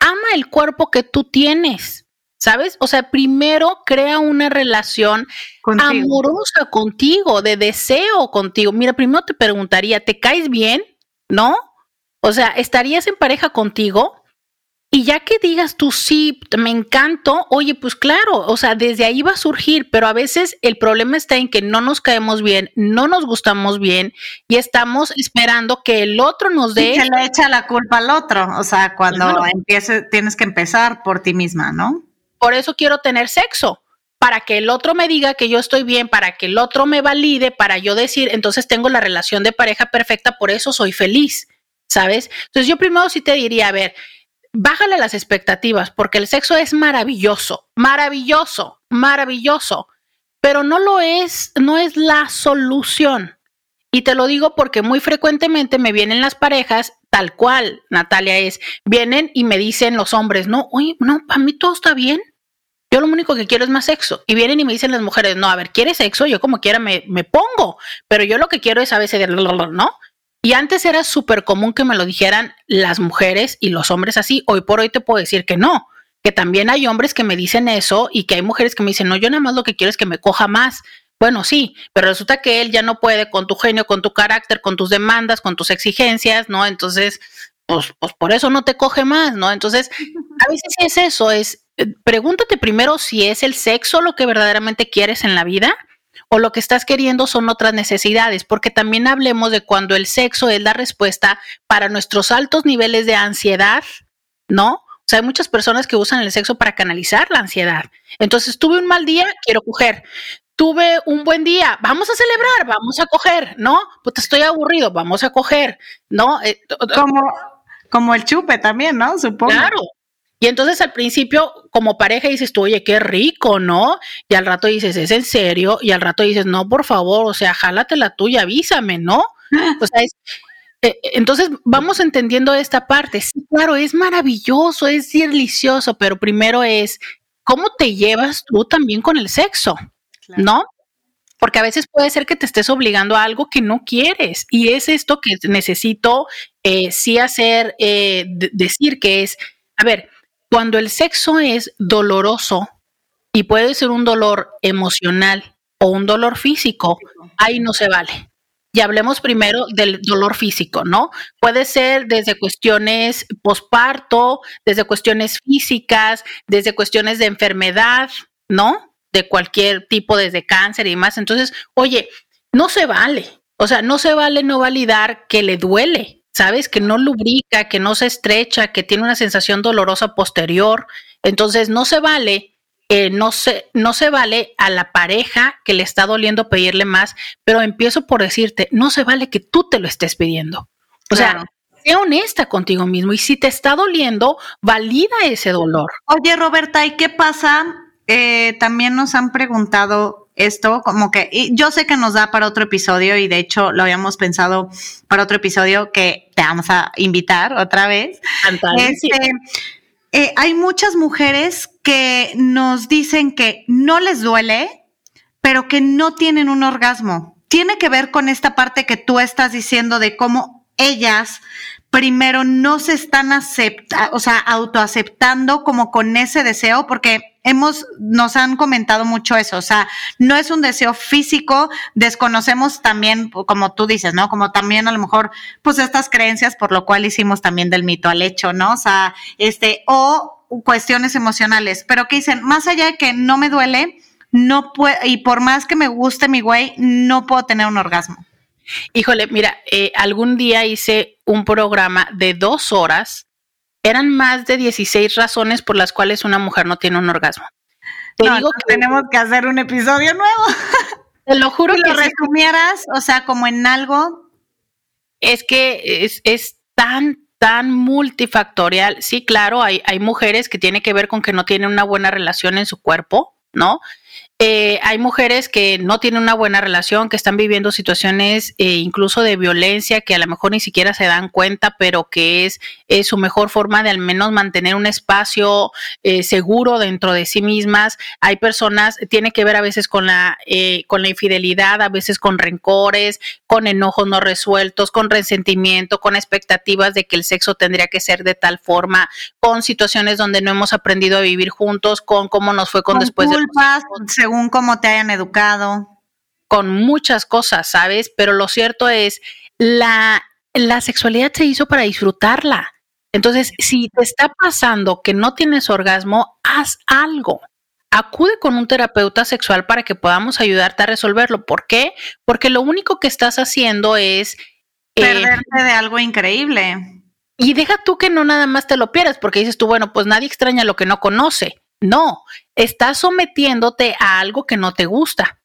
ama el cuerpo que tú tienes ¿sabes? O sea, primero crea una relación amorosa contigo, de deseo contigo. Mira, primero te preguntaría, ¿te caes bien? ¿No? O sea, ¿estarías en pareja contigo? Y ya que digas tú sí, me encanto, oye, pues claro, o sea, desde ahí va a surgir, pero a veces el problema está en que no nos caemos bien, no nos gustamos bien y estamos esperando que el otro nos dé. Y se le echa la culpa al otro, o sea, cuando empieces, tienes que empezar por ti misma, ¿no? Por eso quiero tener sexo, para que el otro me diga que yo estoy bien, para que el otro me valide, para yo decir, entonces tengo la relación de pareja perfecta, por eso soy feliz, ¿sabes? Entonces yo primero sí te diría, a ver, bájale las expectativas, porque el sexo es maravilloso, maravilloso, maravilloso, pero no lo es, no es la solución. Y te lo digo porque muy frecuentemente me vienen las parejas tal cual, Natalia, es, vienen y me dicen los hombres, no, oye, no, a mí todo está bien, yo lo único que quiero es más sexo. Y vienen y me dicen las mujeres, no, a ver, ¿quieres sexo? Yo como quiera me, me pongo, pero yo lo que quiero es a veces, ¿no? Y antes era súper común que me lo dijeran las mujeres y los hombres así. Hoy por hoy te puedo decir que no, que también hay hombres que me dicen eso y que hay mujeres que me dicen, no, yo nada más lo que quiero es que me coja más. Bueno, sí, pero resulta que él ya no puede con tu genio, con tu carácter, con tus demandas, con tus exigencias, ¿no? Entonces, pues, pues por eso no te coge más, ¿no? Entonces, a veces es eso, es pregúntate primero si es el sexo lo que verdaderamente quieres en la vida o lo que estás queriendo son otras necesidades, porque también hablemos de cuando el sexo es la respuesta para nuestros altos niveles de ansiedad, ¿no? O sea, hay muchas personas que usan el sexo para canalizar la ansiedad. Entonces, tuve un mal día, quiero coger. Tuve un buen día, vamos a celebrar, vamos a coger, ¿no? Pues estoy aburrido, vamos a coger, ¿no? Eh, como, como el chupe también, ¿no? Supongo. Claro, y entonces al principio, como pareja, dices tú, oye, qué rico, ¿no? Y al rato dices, ¿es en serio? Y al rato dices, no, por favor, o sea, jálate la tuya, avísame, ¿no? O sea, es, eh, entonces vamos entendiendo esta parte. Sí, claro, es maravilloso, es delicioso, pero primero es cómo te llevas tú también con el sexo, ¿no? Porque a veces puede ser que te estés obligando a algo que no quieres. Y es esto que necesito eh, sí hacer, eh, decir que es, a ver, cuando el sexo es doloroso y puede ser un dolor emocional o un dolor físico, ahí no se vale. Y hablemos primero del dolor físico, ¿no? Puede ser desde cuestiones posparto, desde cuestiones físicas, desde cuestiones de enfermedad, ¿no? De cualquier tipo, desde cáncer y más. Entonces, oye, no se vale. O sea, no se vale no validar que le duele, ¿sabes? Que no lubrica, que no se estrecha, que tiene una sensación dolorosa posterior. Entonces, no se vale, eh, no, se, no se vale a la pareja que le está doliendo pedirle más, pero empiezo por decirte, no se vale que tú te lo estés pidiendo. O sea, sé honesta contigo mismo y si te está doliendo, valida ese dolor. Oye, Roberta, ¿y qué pasa? Eh, también nos han preguntado esto, como que yo sé que nos da para otro episodio y de hecho lo habíamos pensado para otro episodio que te vamos a invitar otra vez. Este, eh, hay muchas mujeres que nos dicen que no les duele, pero que no tienen un orgasmo. Tiene que ver con esta parte que tú estás diciendo de cómo ellas primero no se están aceptando, o sea, autoaceptando como con ese deseo, porque hemos, nos han comentado mucho eso, o sea, no es un deseo físico, desconocemos también, como tú dices, ¿no? Como también a lo mejor, pues estas creencias, por lo cual hicimos también del mito al hecho, ¿no? O sea, este, o cuestiones emocionales, pero que dicen, más allá de que no me duele, no y por más que me guste mi güey, no puedo tener un orgasmo. Híjole, mira, eh, algún día hice un programa de dos horas eran más de 16 razones por las cuales una mujer no tiene un orgasmo. Te digo que tenemos que hacer un episodio nuevo. Te lo juro si que lo resumieras, o sea, como en algo. Es que es, es tan, tan multifactorial. Sí, claro, hay, hay mujeres que tiene que ver con que no tienen una buena relación en su cuerpo, ¿no? Eh, hay mujeres que no tienen una buena relación, que están viviendo situaciones eh, incluso de violencia, que a lo mejor ni siquiera se dan cuenta, pero que es, su mejor forma de al menos mantener un espacio eh, seguro dentro de sí mismas. Hay personas, tiene que ver a veces con la, con la infidelidad, a veces con rencores, con enojos no resueltos, con resentimiento, con expectativas de que el sexo tendría que ser de tal forma, con situaciones donde no hemos aprendido a vivir juntos, con cómo nos fue con, después culpas, de según cómo te hayan educado. Con muchas cosas, ¿sabes? Pero lo cierto es, la, la sexualidad se hizo para disfrutarla. Entonces, si te está pasando que no tienes orgasmo, haz algo. Acude con un terapeuta sexual para que podamos ayudarte a resolverlo. ¿Por qué? Porque lo único que estás haciendo es... Eh, Perderte de algo increíble. Y deja tú que no nada más te lo pierdas, porque dices tú, bueno, pues nadie extraña lo que no conoce. No, estás sometiéndote a algo que no te gusta,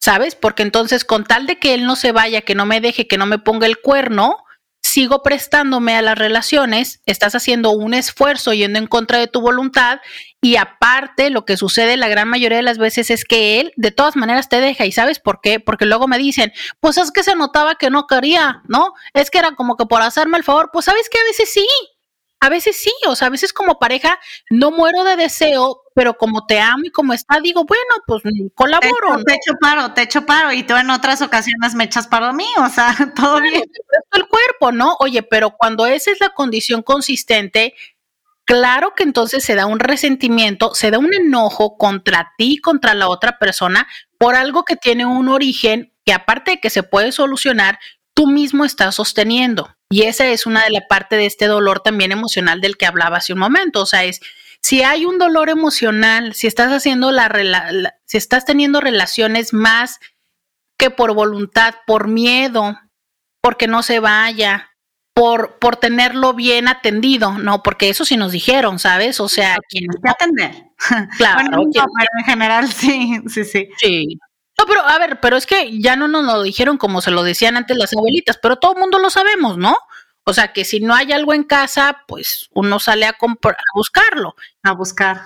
¿sabes? Porque entonces con tal de que él no se vaya, que no me deje, que no me ponga el cuerno, sigo prestándome a las relaciones, estás haciendo un esfuerzo yendo en contra de tu voluntad y aparte lo que sucede la gran mayoría de las veces es que él de todas maneras te deja. Y sabes por qué, porque luego me dicen, pues es que se notaba que no quería, ¿no? Es que era como que por hacerme el favor, pues sabes que a veces sí, a veces sí, o sea, a veces como pareja no muero de deseo, pero como te amo y como está, digo, bueno, pues mm, colaboro. Te, echo paro, te echo paro y tú en otras ocasiones me echas paro a mí, o sea, todo bien. El cuerpo, ¿no? Oye, pero cuando esa es la condición consistente, claro que entonces se da un resentimiento, se da un enojo contra ti, contra la otra persona, por algo que tiene un origen que aparte de que se puede solucionar, tú mismo estás sosteniendo. Y esa es una de la parte de este dolor también emocional del que hablaba hace un momento. O sea, es si hay un dolor emocional, si estás haciendo la, si estás teniendo relaciones más que por voluntad, por miedo, porque no se vaya, por, por tenerlo bien atendido, no, porque eso sí nos dijeron, ¿sabes? O sea, quien que atender. Claro, bueno, pero en general sí, sí, sí. Sí. No, pero a ver, pero es que ya no nos lo dijeron como se lo decían antes las abuelitas, pero todo el mundo lo sabemos, ¿no? O sea, que si no hay algo en casa, pues uno sale a, a buscarlo. A buscar.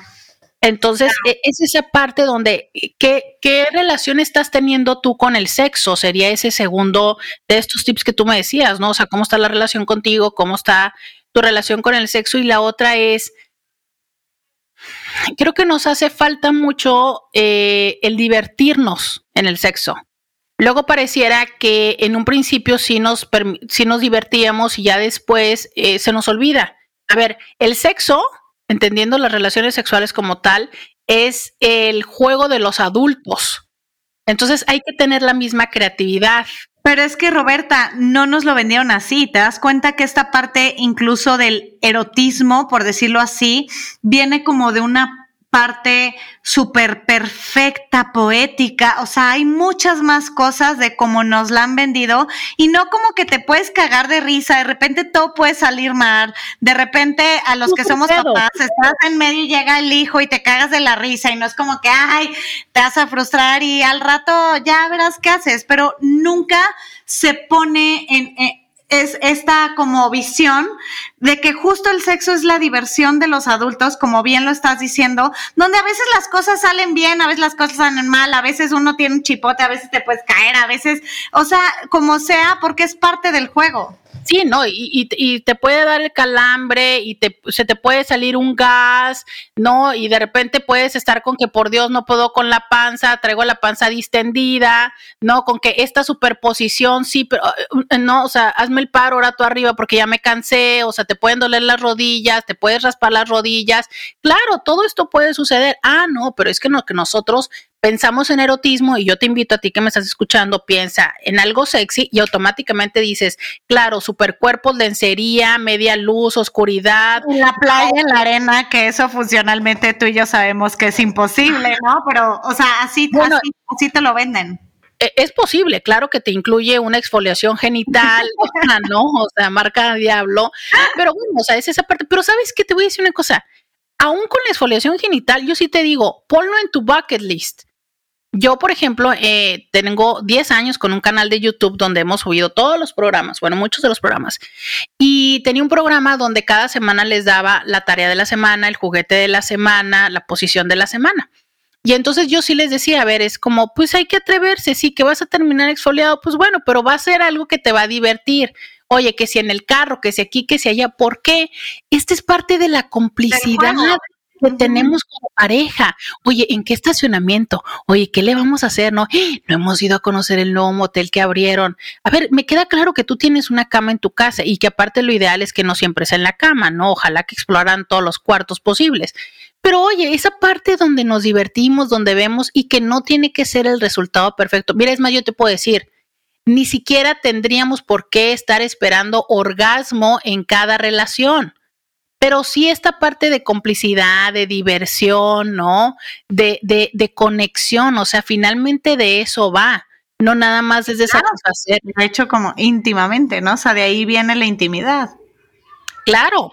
Entonces, e, es esa parte donde, ¿qué, ¿qué relación estás teniendo tú con el sexo? Sería ese segundo de estos tips que tú me decías, ¿no? O sea, ¿cómo está la relación contigo? ¿Cómo está tu relación con el sexo? Y la otra es, creo que nos hace falta mucho eh, el divertirnos en el sexo. Luego pareciera que en un principio sí nos, nos divertíamos y ya después eh, se nos olvida. A ver, el sexo, entendiendo las relaciones sexuales como tal, es el juego de los adultos. Entonces hay que tener la misma creatividad. Pero es que Roberta, no nos lo vendieron así. ¿Te das cuenta que esta parte incluso del erotismo, por decirlo así, viene como de una parte súper perfecta, poética, o sea, hay muchas más cosas de cómo nos la han vendido y no como que te puedes cagar de risa, de repente todo puede salir mal, de repente a los que somos papás, estás en medio y llega el hijo y te cagas de la risa y no es como que, ay, te vas a frustrar y al rato ya verás qué haces, pero nunca se pone en es esta como visión de que justo el sexo es la diversión de los adultos, como bien lo estás diciendo, donde a veces las cosas salen bien, a veces las cosas salen mal, a veces uno tiene un chipote, a veces te puedes caer, a veces, o sea, como sea, porque es parte del juego. Sí, ¿no? Y, y, te puede dar el calambre y te, se te puede salir un gas, ¿no? Y de repente puedes estar con que por Dios no puedo con la panza, traigo la panza distendida, ¿no? Con que esta superposición, sí, pero eh, no, o sea, hazme el paro ahora tú arriba porque ya me cansé, o sea, te pueden doler las rodillas, te puedes raspar las rodillas. Claro, todo esto puede suceder. Ah, no, pero es que, no, que nosotros pensamos en erotismo y yo te invito a ti que me estás escuchando, piensa en algo sexy y automáticamente dices, claro, supercuerpos, lencería, media luz, oscuridad. En la playa, en la arena, que eso funcionalmente tú y yo sabemos que es imposible, ¿no? Pero, o sea, así, así, te lo venden e, es posible, claro que te incluye una exfoliación genital, ¿no? O sea, marca diablo. Pero bueno, o sea, es esa parte. Pero ¿sabes qué? Te voy a decir una cosa. Aún con la exfoliación genital, yo sí te digo, ponlo en tu bucket list yo, por ejemplo, eh, tengo 10 años con un canal de YouTube donde hemos subido todos los programas, bueno, muchos de los programas. Y tenía un programa donde cada semana les daba la tarea de la semana, el juguete de la semana, la posición de la semana. Y entonces yo sí les decía, a ver, es como, pues hay que atreverse, sí, que vas a terminar exfoliado, pues bueno, pero va a ser algo que te va a divertir. Oye, que si en el carro, que si aquí, que si allá, ¿por qué? Esta es parte de la complicidad que tenemos como pareja. Oye, ¿en qué estacionamiento? Oye, ¿qué le vamos a hacer? No, no hemos ido a conocer el nuevo motel que abrieron. A ver, me queda claro que tú tienes una cama en tu casa y que aparte lo ideal es que no siempre sea en la cama, ¿no? Ojalá que exploran todos los cuartos posibles. Pero oye, esa parte donde nos divertimos, donde vemos y que no tiene que ser el resultado perfecto. Mira, es más, yo te puedo decir, ni siquiera tendríamos por qué estar esperando orgasmo en cada relación pero sí esta parte de complicidad, de diversión, ¿no? De, de, de conexión, o sea, finalmente de eso va, no nada más es de satisfacer. De hecho, como íntimamente, ¿no? O sea, de ahí viene la intimidad. Claro,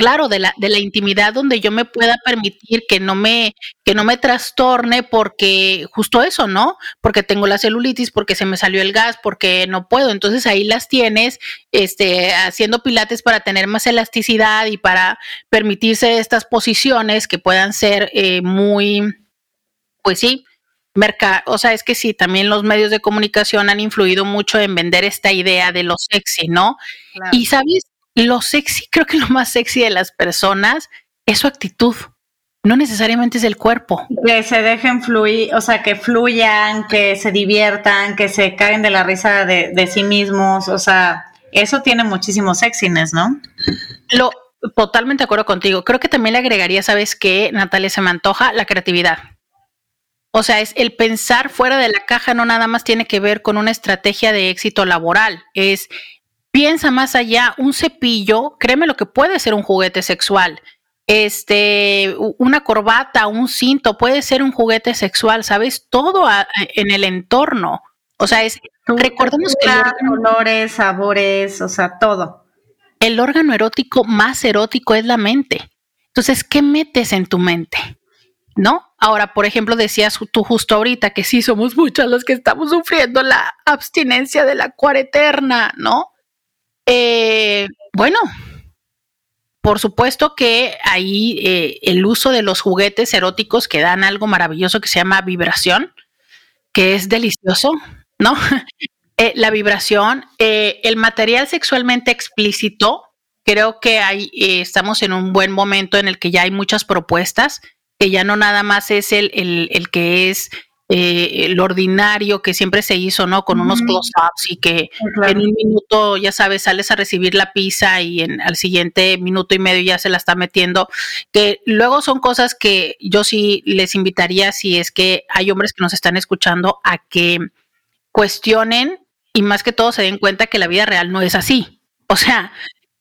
claro, de la, de la intimidad donde yo me pueda permitir que no me, que no me trastorne porque justo eso, ¿no? Porque tengo la celulitis, porque se me salió el gas, porque no puedo. Entonces ahí las tienes, este, haciendo pilates para tener más elasticidad y para permitirse estas posiciones que puedan ser eh, muy, pues sí, merca o sea, es que sí, también los medios de comunicación han influido mucho en vender esta idea de lo sexy, ¿no? Y sabes, lo sexy, creo que lo más sexy de las personas es su actitud. No necesariamente es el cuerpo. Que se dejen fluir, o sea, que fluyan, que se diviertan, que se caen de la risa de, de sí mismos. O sea, eso tiene muchísimo sexiness, ¿no? Lo totalmente de acuerdo contigo. Creo que también le agregaría, ¿sabes qué, Natalia? Se me antoja la creatividad. O sea, es el pensar fuera de la caja no nada más tiene que ver con una estrategia de éxito laboral, es piensa más allá, un cepillo, créeme lo que puede ser un juguete sexual. Este, una corbata, un cinto, puede ser un juguete sexual, ¿sabes? Todo en el entorno. O sea, es, recordemos que... Colores, sabores, o sea, todo. El órgano erótico más erótico es la mente. Entonces, ¿qué metes en tu mente? ¿No? Ahora, por ejemplo, decías tú justo ahorita que sí somos muchas las que estamos sufriendo la abstinencia de la cuareterna, ¿no? Eh, bueno, por supuesto que ahí eh, el uso de los juguetes eróticos que dan algo maravilloso que se llama vibración, que es delicioso, ¿no? Eh, la vibración, el material sexualmente explícito, creo que ahí estamos en un buen momento en el que ya hay muchas propuestas, que ya no nada más es el, el, el que es eh, el ordinario que siempre se hizo, ¿no? Con unos close-ups y que en un minuto, ya sabes, sales a recibir la pizza y en, al siguiente minuto y medio ya se la está metiendo. Que luego son cosas que yo sí les invitaría, si es que hay hombres que nos están escuchando, a que cuestionen y más que todo se den cuenta que la vida real no es así. O sea,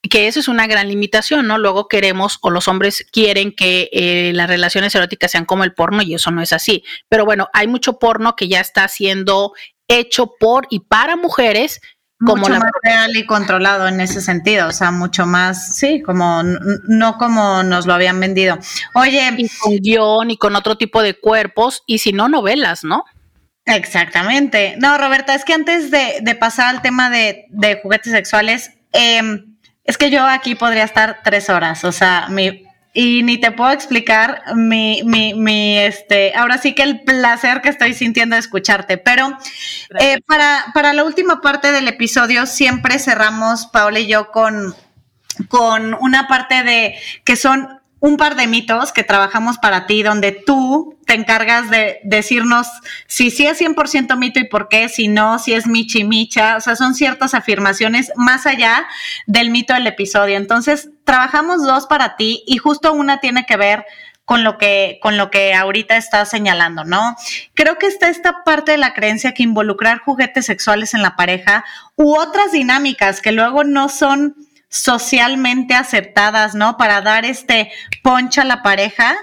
que eso es una gran limitación, ¿no? Luego queremos o los hombres quieren que eh, las relaciones eróticas sean como el porno y eso no es así. Pero bueno, hay mucho porno que ya está siendo hecho por y para mujeres. Como mucho más real y controlado en ese sentido, o sea, mucho más, sí, como no como nos lo habían vendido. Oye, y con guion y con otro tipo de cuerpos y si no novelas, ¿no? Exactamente. No, Roberta, es que antes de, pasar al tema de, de juguetes sexuales, eh, es que yo aquí podría estar tres horas, o sea, mi, y ni te puedo explicar mi, mi, mi, este, ahora sí que el placer que estoy sintiendo de escucharte. Pero eh, para, para la última parte del episodio siempre cerramos, Paola y yo, con, con una parte de que son un par de mitos que trabajamos para ti, donde tú te encargas de decirnos si sí es 100% mito y por qué, si no, si es michi micha, o sea, son ciertas afirmaciones más allá del mito del episodio. Entonces, trabajamos dos para ti y justo una tiene que ver con lo que, con lo que ahorita estás señalando, ¿no? Creo que está esta parte de la creencia que involucrar juguetes sexuales en la pareja u otras dinámicas que luego no son socialmente aceptadas, ¿no? Para dar este poncha a la pareja,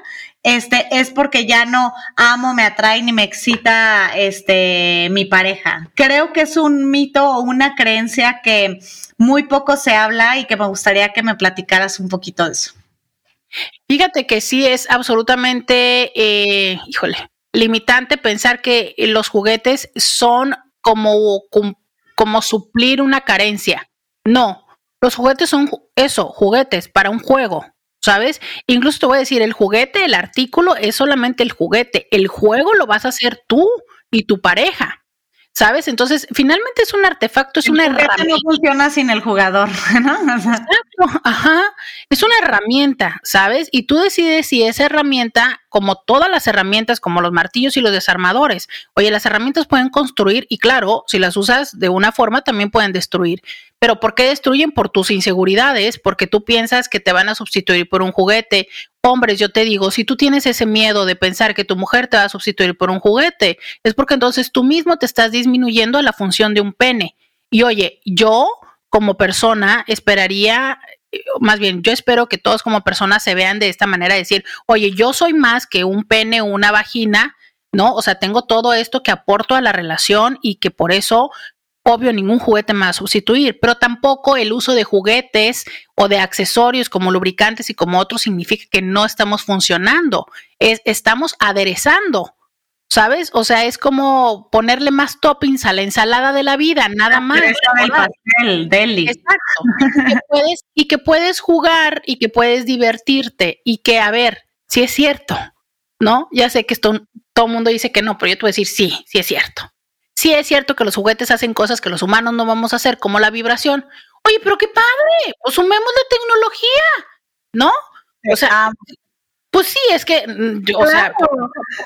este, es porque ya no amo, me atrae ni me excita este, mi pareja. Creo que es un mito o una creencia que muy poco se habla y que me gustaría que me platicaras un poquito de eso. Fíjate que sí es absolutamente, eh, híjole, limitante pensar que los juguetes son como, como suplir una carencia. No, los juguetes son eso, juguetes para un juego, ¿sabes? Incluso te voy a decir, el juguete, el artículo es solamente el juguete, el juego lo vas a hacer tú y tu pareja. ¿Sabes? Entonces, finalmente es un artefacto, es una herramienta. no funciona sin el jugador, ¿no? Exacto, ajá. Es una herramienta, ¿sabes? Y tú decides si esa herramienta, como todas las herramientas, como los martillos y los desarmadores, oye, las herramientas pueden construir y claro, si las usas de una forma, también pueden destruir. Pero ¿por qué destruyen? Por tus inseguridades, porque tú piensas que te van a sustituir por un juguete. Hombres, yo te digo, si tú tienes ese miedo de pensar que tu mujer te va a sustituir por un juguete, es porque entonces tú mismo te estás disminuyendo la función de un pene. Y oye, yo como persona esperaría, más bien, yo espero que todos como personas se vean de esta manera, decir, oye, yo soy más que un pene una vagina, ¿no? O sea, tengo todo esto que aporto a la relación y que por eso obvio ningún juguete me va a sustituir, pero tampoco el uso de juguetes o de accesorios como lubricantes y como otros significa que no estamos funcionando, es, estamos aderezando, ¿sabes? O sea, es como ponerle más toppings a la ensalada de la vida, nada más. El pastel, deli. Exacto. y que puedes jugar y que puedes divertirte y que, a ver, si es cierto, ¿no? Ya sé que esto, todo el mundo dice que no, pero yo te voy a decir sí, sí es cierto. Sí es cierto que los juguetes hacen cosas que los humanos no vamos a hacer, como la vibración. Oye, pero qué padre, pues sumemos la tecnología, ¿no? O sea, pues sí, es que, mm, o sea,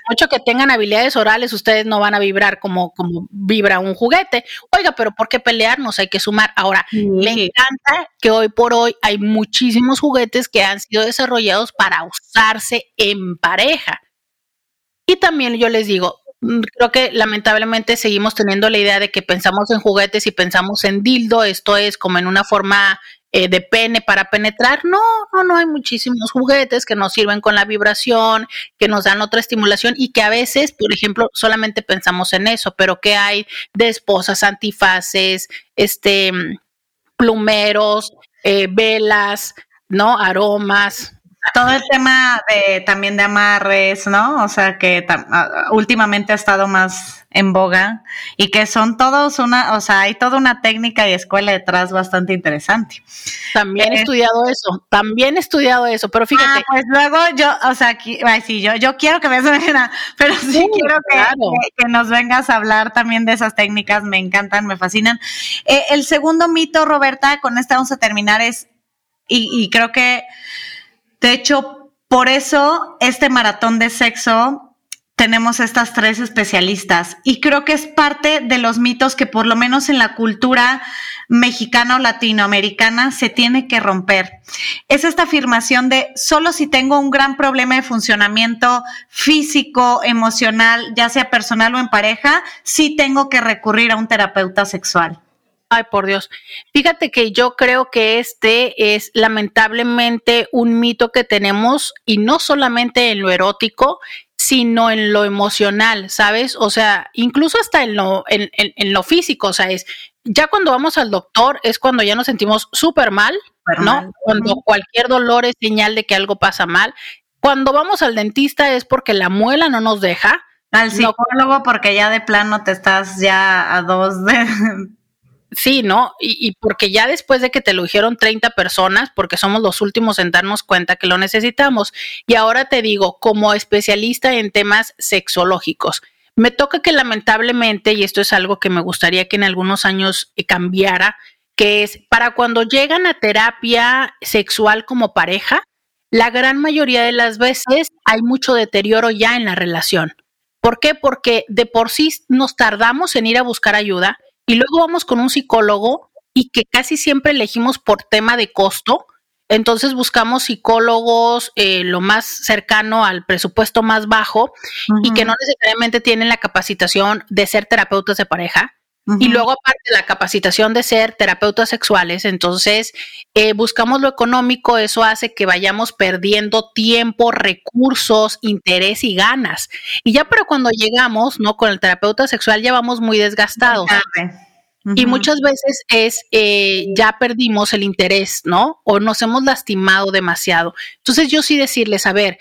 mucho que tengan habilidades orales, ustedes no van a vibrar como, como vibra un juguete. Oiga, pero ¿por qué pelearnos? Hay que sumar. Ahora, me encanta que hoy por hoy hay muchísimos juguetes que han sido desarrollados para usarse en pareja. Y también yo les digo, Mm, creo que lamentablemente seguimos teniendo la idea de que pensamos en juguetes y pensamos en dildo, esto es como en una forma eh, de pene para penetrar. No, no, no, hay muchísimos juguetes que nos sirven con la vibración, que nos dan otra estimulación y que a veces, por ejemplo, solamente pensamos en eso, pero que hay de esposas, antifaces, este, plumeros, eh, velas, ¿no? Aromas, todo el tema de también de amarres, ¿no? O sea, que últimamente ha estado más en boga y que son todos una, o sea, hay toda una técnica y escuela detrás bastante interesante. También he eh, estudiado eso, también he estudiado eso, pero fíjate. Ah, pues luego yo, o sea, aquí, ay, sí, yo, yo quiero que me suena, pero sí, quiero que, nos vengas a hablar también de esas técnicas, me encantan, me fascinan. Eh, el segundo mito, Roberta, con este vamos a terminar, es, y creo que de hecho, por eso este maratón de sexo tenemos estas tres especialistas y creo que es parte de los mitos que por lo menos en la cultura mexicana o latinoamericana se tiene que romper. Es esta afirmación de solo si tengo un gran problema de funcionamiento físico, emocional, ya sea personal o en pareja, sí tengo que recurrir a un terapeuta sexual. Ay, por Dios. Fíjate que yo creo que este es lamentablemente un mito que tenemos y no solamente en lo erótico, sino en lo emocional, ¿sabes? O sea, incluso hasta en lo, en, lo físico, o sea, es ya cuando vamos al doctor es cuando ya nos sentimos súper mal, ¿no? Cuando cualquier dolor es señal de que algo pasa mal. Cuando vamos al dentista es porque la muela no nos deja. Al psicólogo porque ya de plano te estás ya a dos de, Sí, ¿no? Y, porque ya después de que te lo dijeron 30 personas, porque somos los últimos en darnos cuenta que lo necesitamos. Y ahora te digo, como especialista en temas sexológicos, me toca que lamentablemente, y esto es algo que me gustaría que en algunos años cambiara, que es para cuando llegan a terapia sexual como pareja, la gran mayoría de las veces hay mucho deterioro ya en la relación. ¿Por qué? Porque de por sí nos tardamos en ir a buscar ayuda y luego vamos con un psicólogo y que casi siempre elegimos por tema de costo. Entonces buscamos psicólogos eh, lo más cercano al presupuesto más bajo y que no necesariamente tienen la capacitación de ser terapeutas de pareja. Y luego aparte la capacitación de ser terapeutas sexuales, entonces eh, buscamos lo económico, eso hace que vayamos perdiendo tiempo, recursos, interés y ganas. Y ya pero cuando llegamos, ¿no? Con el terapeuta sexual ya vamos muy desgastados. Y muchas veces es, eh, ya perdimos el interés, ¿no? O nos hemos lastimado demasiado. Entonces yo sí decirles, a ver,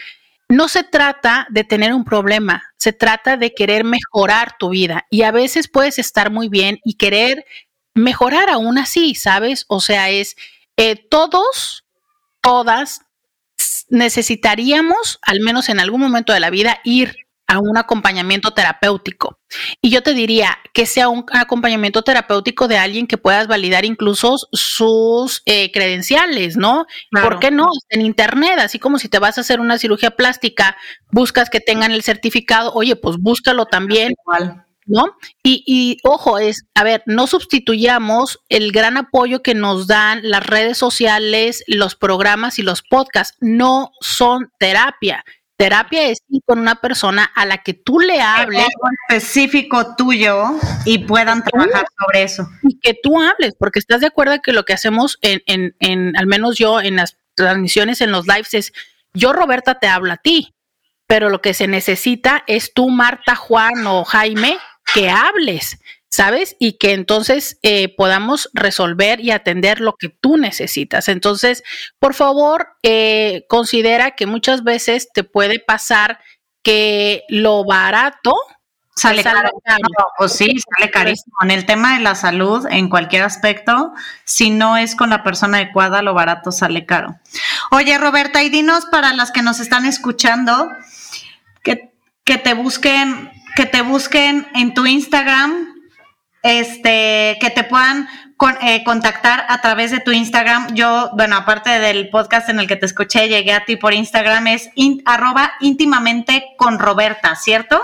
no se trata de tener un problema, se trata de querer mejorar tu vida y a veces puedes estar muy bien y querer mejorar aún así, ¿sabes? O sea, es eh, todos, todas necesitaríamos, al menos en algún momento de la vida, ir a un acompañamiento terapéutico. Y yo te diría que sea un acompañamiento terapéutico de alguien que puedas validar incluso sus eh, credenciales, ¿no? ¿Por qué no? En Internet, así como si te vas a hacer una cirugía plástica, buscas que tengan el certificado, oye, pues búscalo también. ¿no? Y, y, ojo, es, a ver, no sustituyamos el gran apoyo que nos dan las redes sociales, los programas y los podcasts, no son terapia. Terapia es ir con una persona a la que tú le hables. Algo específico tuyo y puedan trabajar sobre eso. Y que tú hables, porque estás de acuerdo que lo que hacemos en, en, en, al menos yo, en las transmisiones, en los lives, es yo, Roberta, te hablo a ti, pero lo que se necesita es tú, Marta, Juan o Jaime, que hables. ¿Sabes? Y que entonces eh, podamos resolver y atender lo que tú necesitas. Entonces, por favor, eh, considera que muchas veces te puede pasar que lo barato sale caro. pues sí, sale carísimo. En el tema de la salud, en cualquier aspecto, si no es con la persona adecuada, lo barato sale caro. Oye, Roberta, y dinos para las que nos están escuchando, que, que te busquen, que te busquen en tu Instagram, este, que te puedan eh, contactar a través de tu Instagram. Yo, bueno, aparte del podcast en el que te escuché, llegué a ti por Instagram, es arroba íntimamente con Roberta, ¿cierto?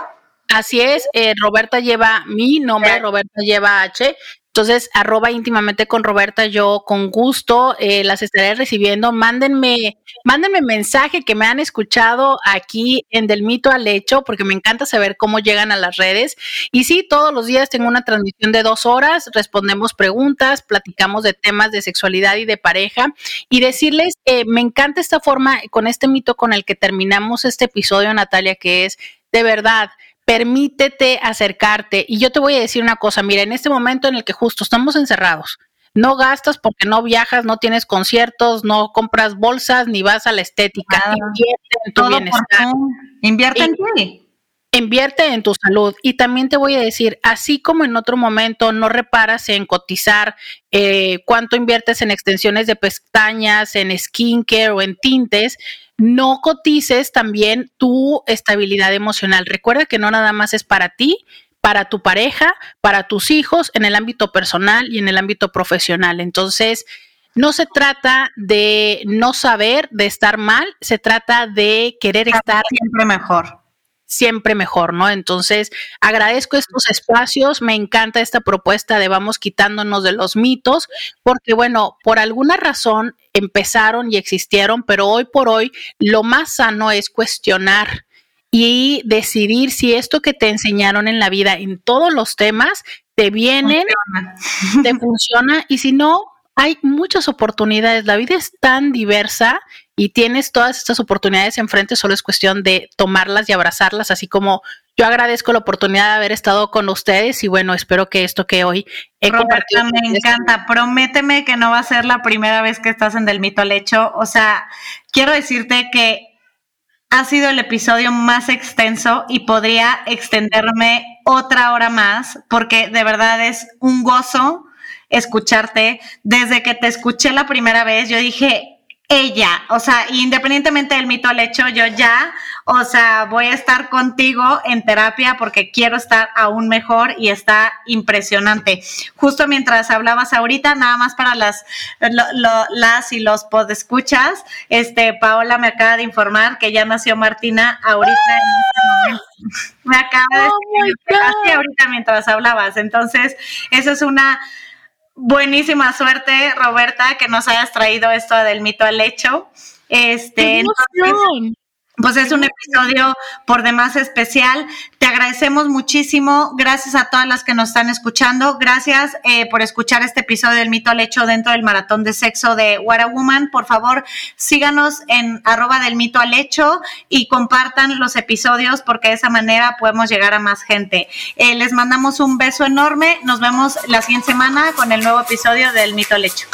Así es, eh, Roberta lleva mi nombre, Roberta lleva H, entonces, arroba íntimamente con Roberta, yo con gusto eh, las estaré recibiendo. Mándenme, mándenme mensaje que me han escuchado aquí en Del Mito al Hecho, porque me encanta saber cómo llegan a las redes. Y sí, todos los días tengo una transmisión de dos horas, respondemos preguntas, platicamos de temas de sexualidad y de pareja. Y decirles, eh, me encanta esta forma, con este mito con el que terminamos este episodio, Natalia, que es de verdad permítete acercarte. Y yo te voy a decir una cosa, mira, en este momento en el que justo estamos encerrados, no gastas porque no viajas, no tienes conciertos, no compras bolsas, ni vas a la estética. Invierte en tu bienestar. Invierte en ti. Invierte en tu salud. Y también te voy a decir, así como en otro momento no reparas en cotizar eh, cuánto inviertes en extensiones de pestañas, en skincare o en tintes, no cotices también tu estabilidad emocional. Recuerda que no nada más es para ti, para tu pareja, para tus hijos, en el ámbito personal y en el ámbito profesional. Entonces, no se trata de no saber, de estar mal, se trata de querer estar siempre mejor siempre mejor, ¿no? Entonces, agradezco estos espacios, me encanta esta propuesta de vamos quitándonos de los mitos, porque bueno, por alguna razón empezaron y existieron, pero hoy por hoy lo más sano es cuestionar y decidir si esto que te enseñaron en la vida en todos los temas te vienen, te funciona y si no, hay muchas oportunidades. La vida es tan diversa y tienes todas estas oportunidades enfrente, solo es cuestión de tomarlas y abrazarlas, así como yo agradezco la oportunidad de haber estado con ustedes y bueno, espero que esto que hoy he compartido. Me encanta, prométeme que no va a ser la primera vez que estás en Del Mito al Hecho. O sea, quiero decirte que ha sido el episodio más extenso y podría extenderme otra hora más porque de verdad es un gozo escucharte. Desde que te escuché la primera vez, yo dije, ella, o sea, independientemente del mito al hecho, yo ya, o sea, voy a estar contigo en terapia porque quiero estar aún mejor y está impresionante. Justo mientras hablabas ahorita, nada más para las, las y los podescuchas, este, Paola me acaba de informar que ya nació Martina ahorita. Este me acaba de oh ahorita mientras hablabas. Entonces, eso es una buenísima suerte, Roberta, que nos hayas traído esto del mito al hecho. Este, pues es un episodio por demás especial. Te agradecemos muchísimo. Gracias a todas las que nos están escuchando. Gracias eh, por escuchar este episodio del mito al hecho dentro del maratón de sexo de What a Woman. Por favor, síganos en arroba del mito al hecho y compartan los episodios porque de esa manera podemos llegar a más gente. Eh, les mandamos un beso enorme. Nos vemos la siguiente semana con el nuevo episodio del mito al hecho.